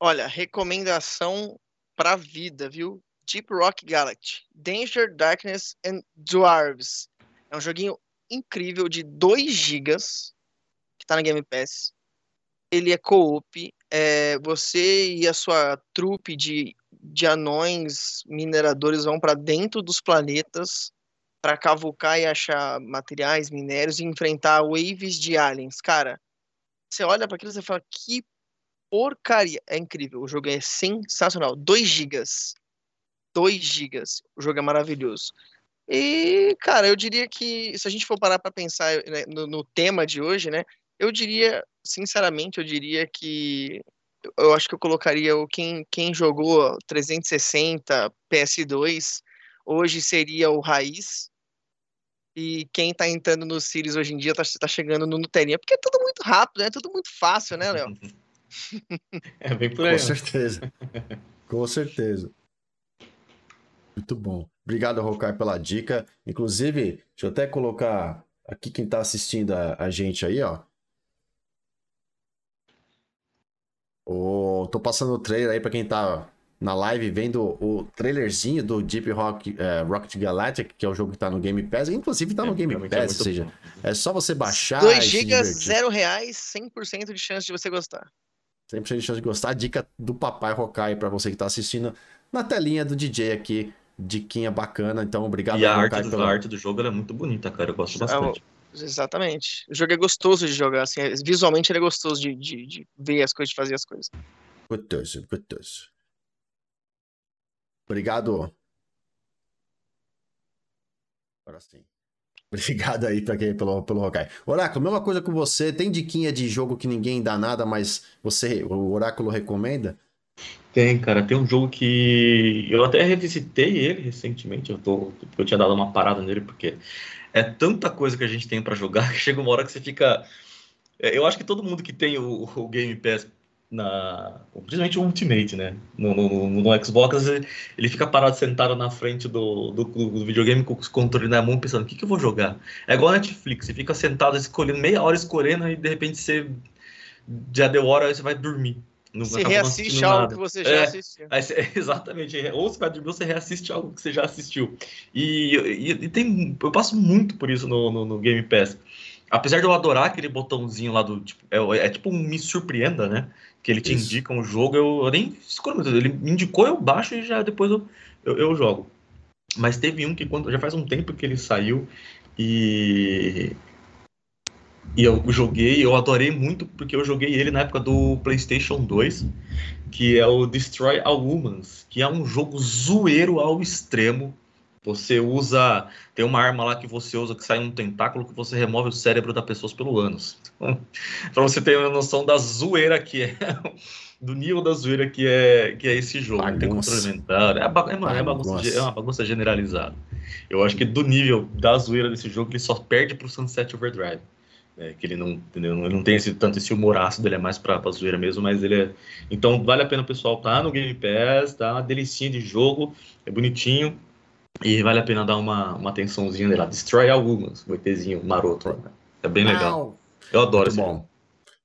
Olha, recomendação pra vida, viu? Deep Rock Galaxy, Danger, Darkness and Dwarves. É um joguinho incrível de 2 GB que tá na Game Pass. Ele é co-op. É, você e a sua trupe de, de anões mineradores vão para dentro dos planetas para cavucar e achar materiais, minérios e enfrentar waves de aliens. Cara, você olha para aquilo e fala que porcaria. É incrível, o jogo é sensacional. 2 gigas. 2 gigas. O jogo é maravilhoso. E, cara, eu diria que se a gente for parar para pensar né, no, no, tema de hoje, né? Eu diria, sinceramente, eu diria que eu acho que eu colocaria o quem, quem jogou 360 PS2 hoje seria o Raiz. E quem tá entrando no Sirius hoje em dia tá, tá chegando no Nutelinha, porque é tudo muito rápido, é né? tudo muito fácil, né, Léo? é bem por aí. Com certeza. Com certeza. Muito bom. Obrigado, Rokai, pela dica. Inclusive, deixa eu até colocar aqui quem tá assistindo a, a gente aí, ó. Oh, tô passando o trailer aí para quem tá na live vendo o trailerzinho do Deep Rock, é, Rocket Galactic, que é o jogo que tá no Game Pass. Inclusive tá no é, Game Pass, é ou seja, bom. é só você baixar. 2 GB, 0 reais, 100% de chance de você gostar. 100% de chance de gostar. Dica do Papai Rokai para você que tá assistindo na telinha do DJ aqui. Diquinha bacana, então obrigado. E a arte, do, pela... a arte do jogo é muito bonita, cara. Eu gosto bastante. Exatamente. O jogo é gostoso de jogar, assim, é, visualmente ele é gostoso de, de, de ver as coisas, de fazer as coisas. Gostoso, gostoso. Obrigado. Agora sim. Obrigado aí pra quem, pelo, pelo Rokai. Oráculo, mesma coisa com você. Tem diquinha de jogo que ninguém dá nada, mas você, o Oráculo recomenda? Tem, cara. Tem um jogo que eu até revisitei ele recentemente. Eu, tô, eu tinha dado uma parada nele porque é tanta coisa que a gente tem para jogar que chega uma hora que você fica. É, eu acho que todo mundo que tem o, o Game Pass na. Principalmente o Ultimate, né? No, no, no, Xbox, ele fica parado sentado na frente do, do, do videogame com o controle na mão, pensando, o que, que eu vou jogar? É igual a Netflix, você fica sentado escolhendo, meia hora escolhendo, e de repente você já deu hora e você vai dormir. Não você reassiste algo nada. que você já é, assistiu. Aí, exatamente. Ou você vai dormir, você reassiste algo que você já assistiu. E, e, e tem, eu passo muito por isso no, no, no, Game Pass. Apesar de eu adorar aquele botãozinho lá do. Tipo, é, é tipo um me surpreenda, né? Que ele te isso. indica um jogo, eu, eu nem escolho muito. Ele me indicou, eu baixo e já depois eu, eu, eu jogo. Mas teve um que quando, já faz um tempo que ele saiu e e eu joguei, eu adorei muito porque eu joguei ele na época do PlayStation 2, que é o Destroy All Humans, que é um jogo zoeiro ao extremo. Você usa. Tem uma arma lá que você usa que sai um tentáculo que você remove o cérebro da pessoa pelo ânus. pra você ter uma noção da zoeira que é. do nível da zoeira que é, que é esse jogo. Bagunça. Tem controle mental. É, é, uma, é, bagunça, é uma bagunça generalizada. Eu acho que do nível da zoeira desse jogo, ele só perde pro Sunset Overdrive. É, que ele não, entendeu? Ele não tem esse, tanto esse humor ácido, ele é mais pra, pra zoeira mesmo, mas ele é. Então vale a pena o pessoal tá no Game Pass, tá? Uma delicinha de jogo, é bonitinho. E vale a pena dar uma, uma atençãozinha nele lá. Destroy algumas, o ETzinho maroto. Né? É bem legal. Eu adoro muito esse bom. Jogo.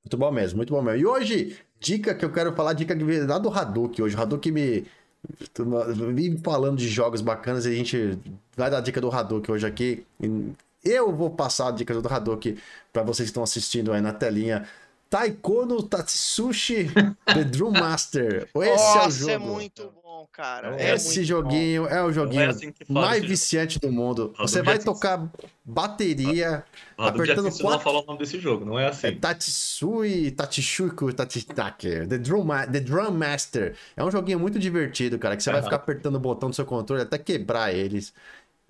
Muito bom mesmo, muito bom mesmo. E hoje, dica que eu quero falar, dica lá do Hadouken hoje. O Hadouken me. Me falando de jogos bacanas e a gente vai dar dica do Hadouken hoje aqui. Eu vou passar a dica do Hadouken para vocês que estão assistindo aí na telinha. Taikono Tatsushi The Drum Master. Esse Nossa, é o jogo. é muito bom, cara. É Esse joguinho bom. é o joguinho é assim mais viciante do mundo. Você vai tocar bateria ah, apertando quatro... não falar o nome desse jogo, não é assim. É Tatsui, Tatshuku, Tatitake, The Drum, The Drum Master. É um joguinho muito divertido, cara, que você é vai ficar apertando o botão do seu controle até quebrar eles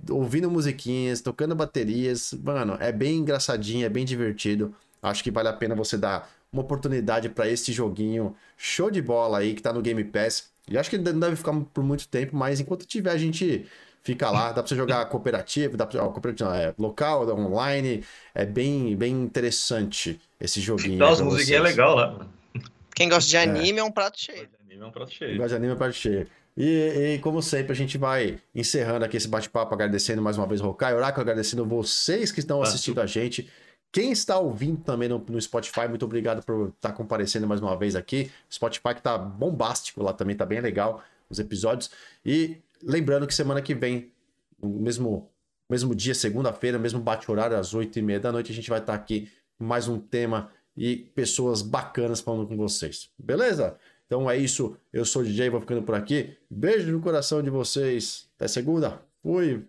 ouvindo musiquinhas, tocando baterias. Mano, é bem engraçadinho, é bem divertido. Acho que vale a pena você dar uma oportunidade para esse joguinho show de bola aí que tá no Game Pass. E acho que ele não deve ficar por muito tempo, mas enquanto tiver, a gente fica lá. Dá pra você jogar cooperativo, dá pra, ó, cooperativo, é, local, online. É bem, bem interessante esse joguinho. Então, as musiquinhas é legal lá. Quem gosta de anime é, é um prato cheio. Anime é um prato cheio. Quem gosta de anime é um prato cheio. E, e, como sempre, a gente vai encerrando aqui esse bate-papo, agradecendo mais uma vez o Rokai, Oráculo, agradecendo vocês que estão assistindo a gente. Quem está ouvindo também no, no, Spotify, muito obrigado por estar comparecendo mais uma vez aqui. Spotify que tá bombástico lá também, tá bem legal os episódios. E lembrando que semana que vem, no mesmo, mesmo dia, segunda-feira, mesmo bate-horário, às oito e meia da noite, a gente vai estar aqui com mais um tema e pessoas bacanas falando com vocês. Beleza? Então é isso. Eu sou o DJ, vou ficando por aqui. Beijo no coração de vocês. Até segunda. Fui.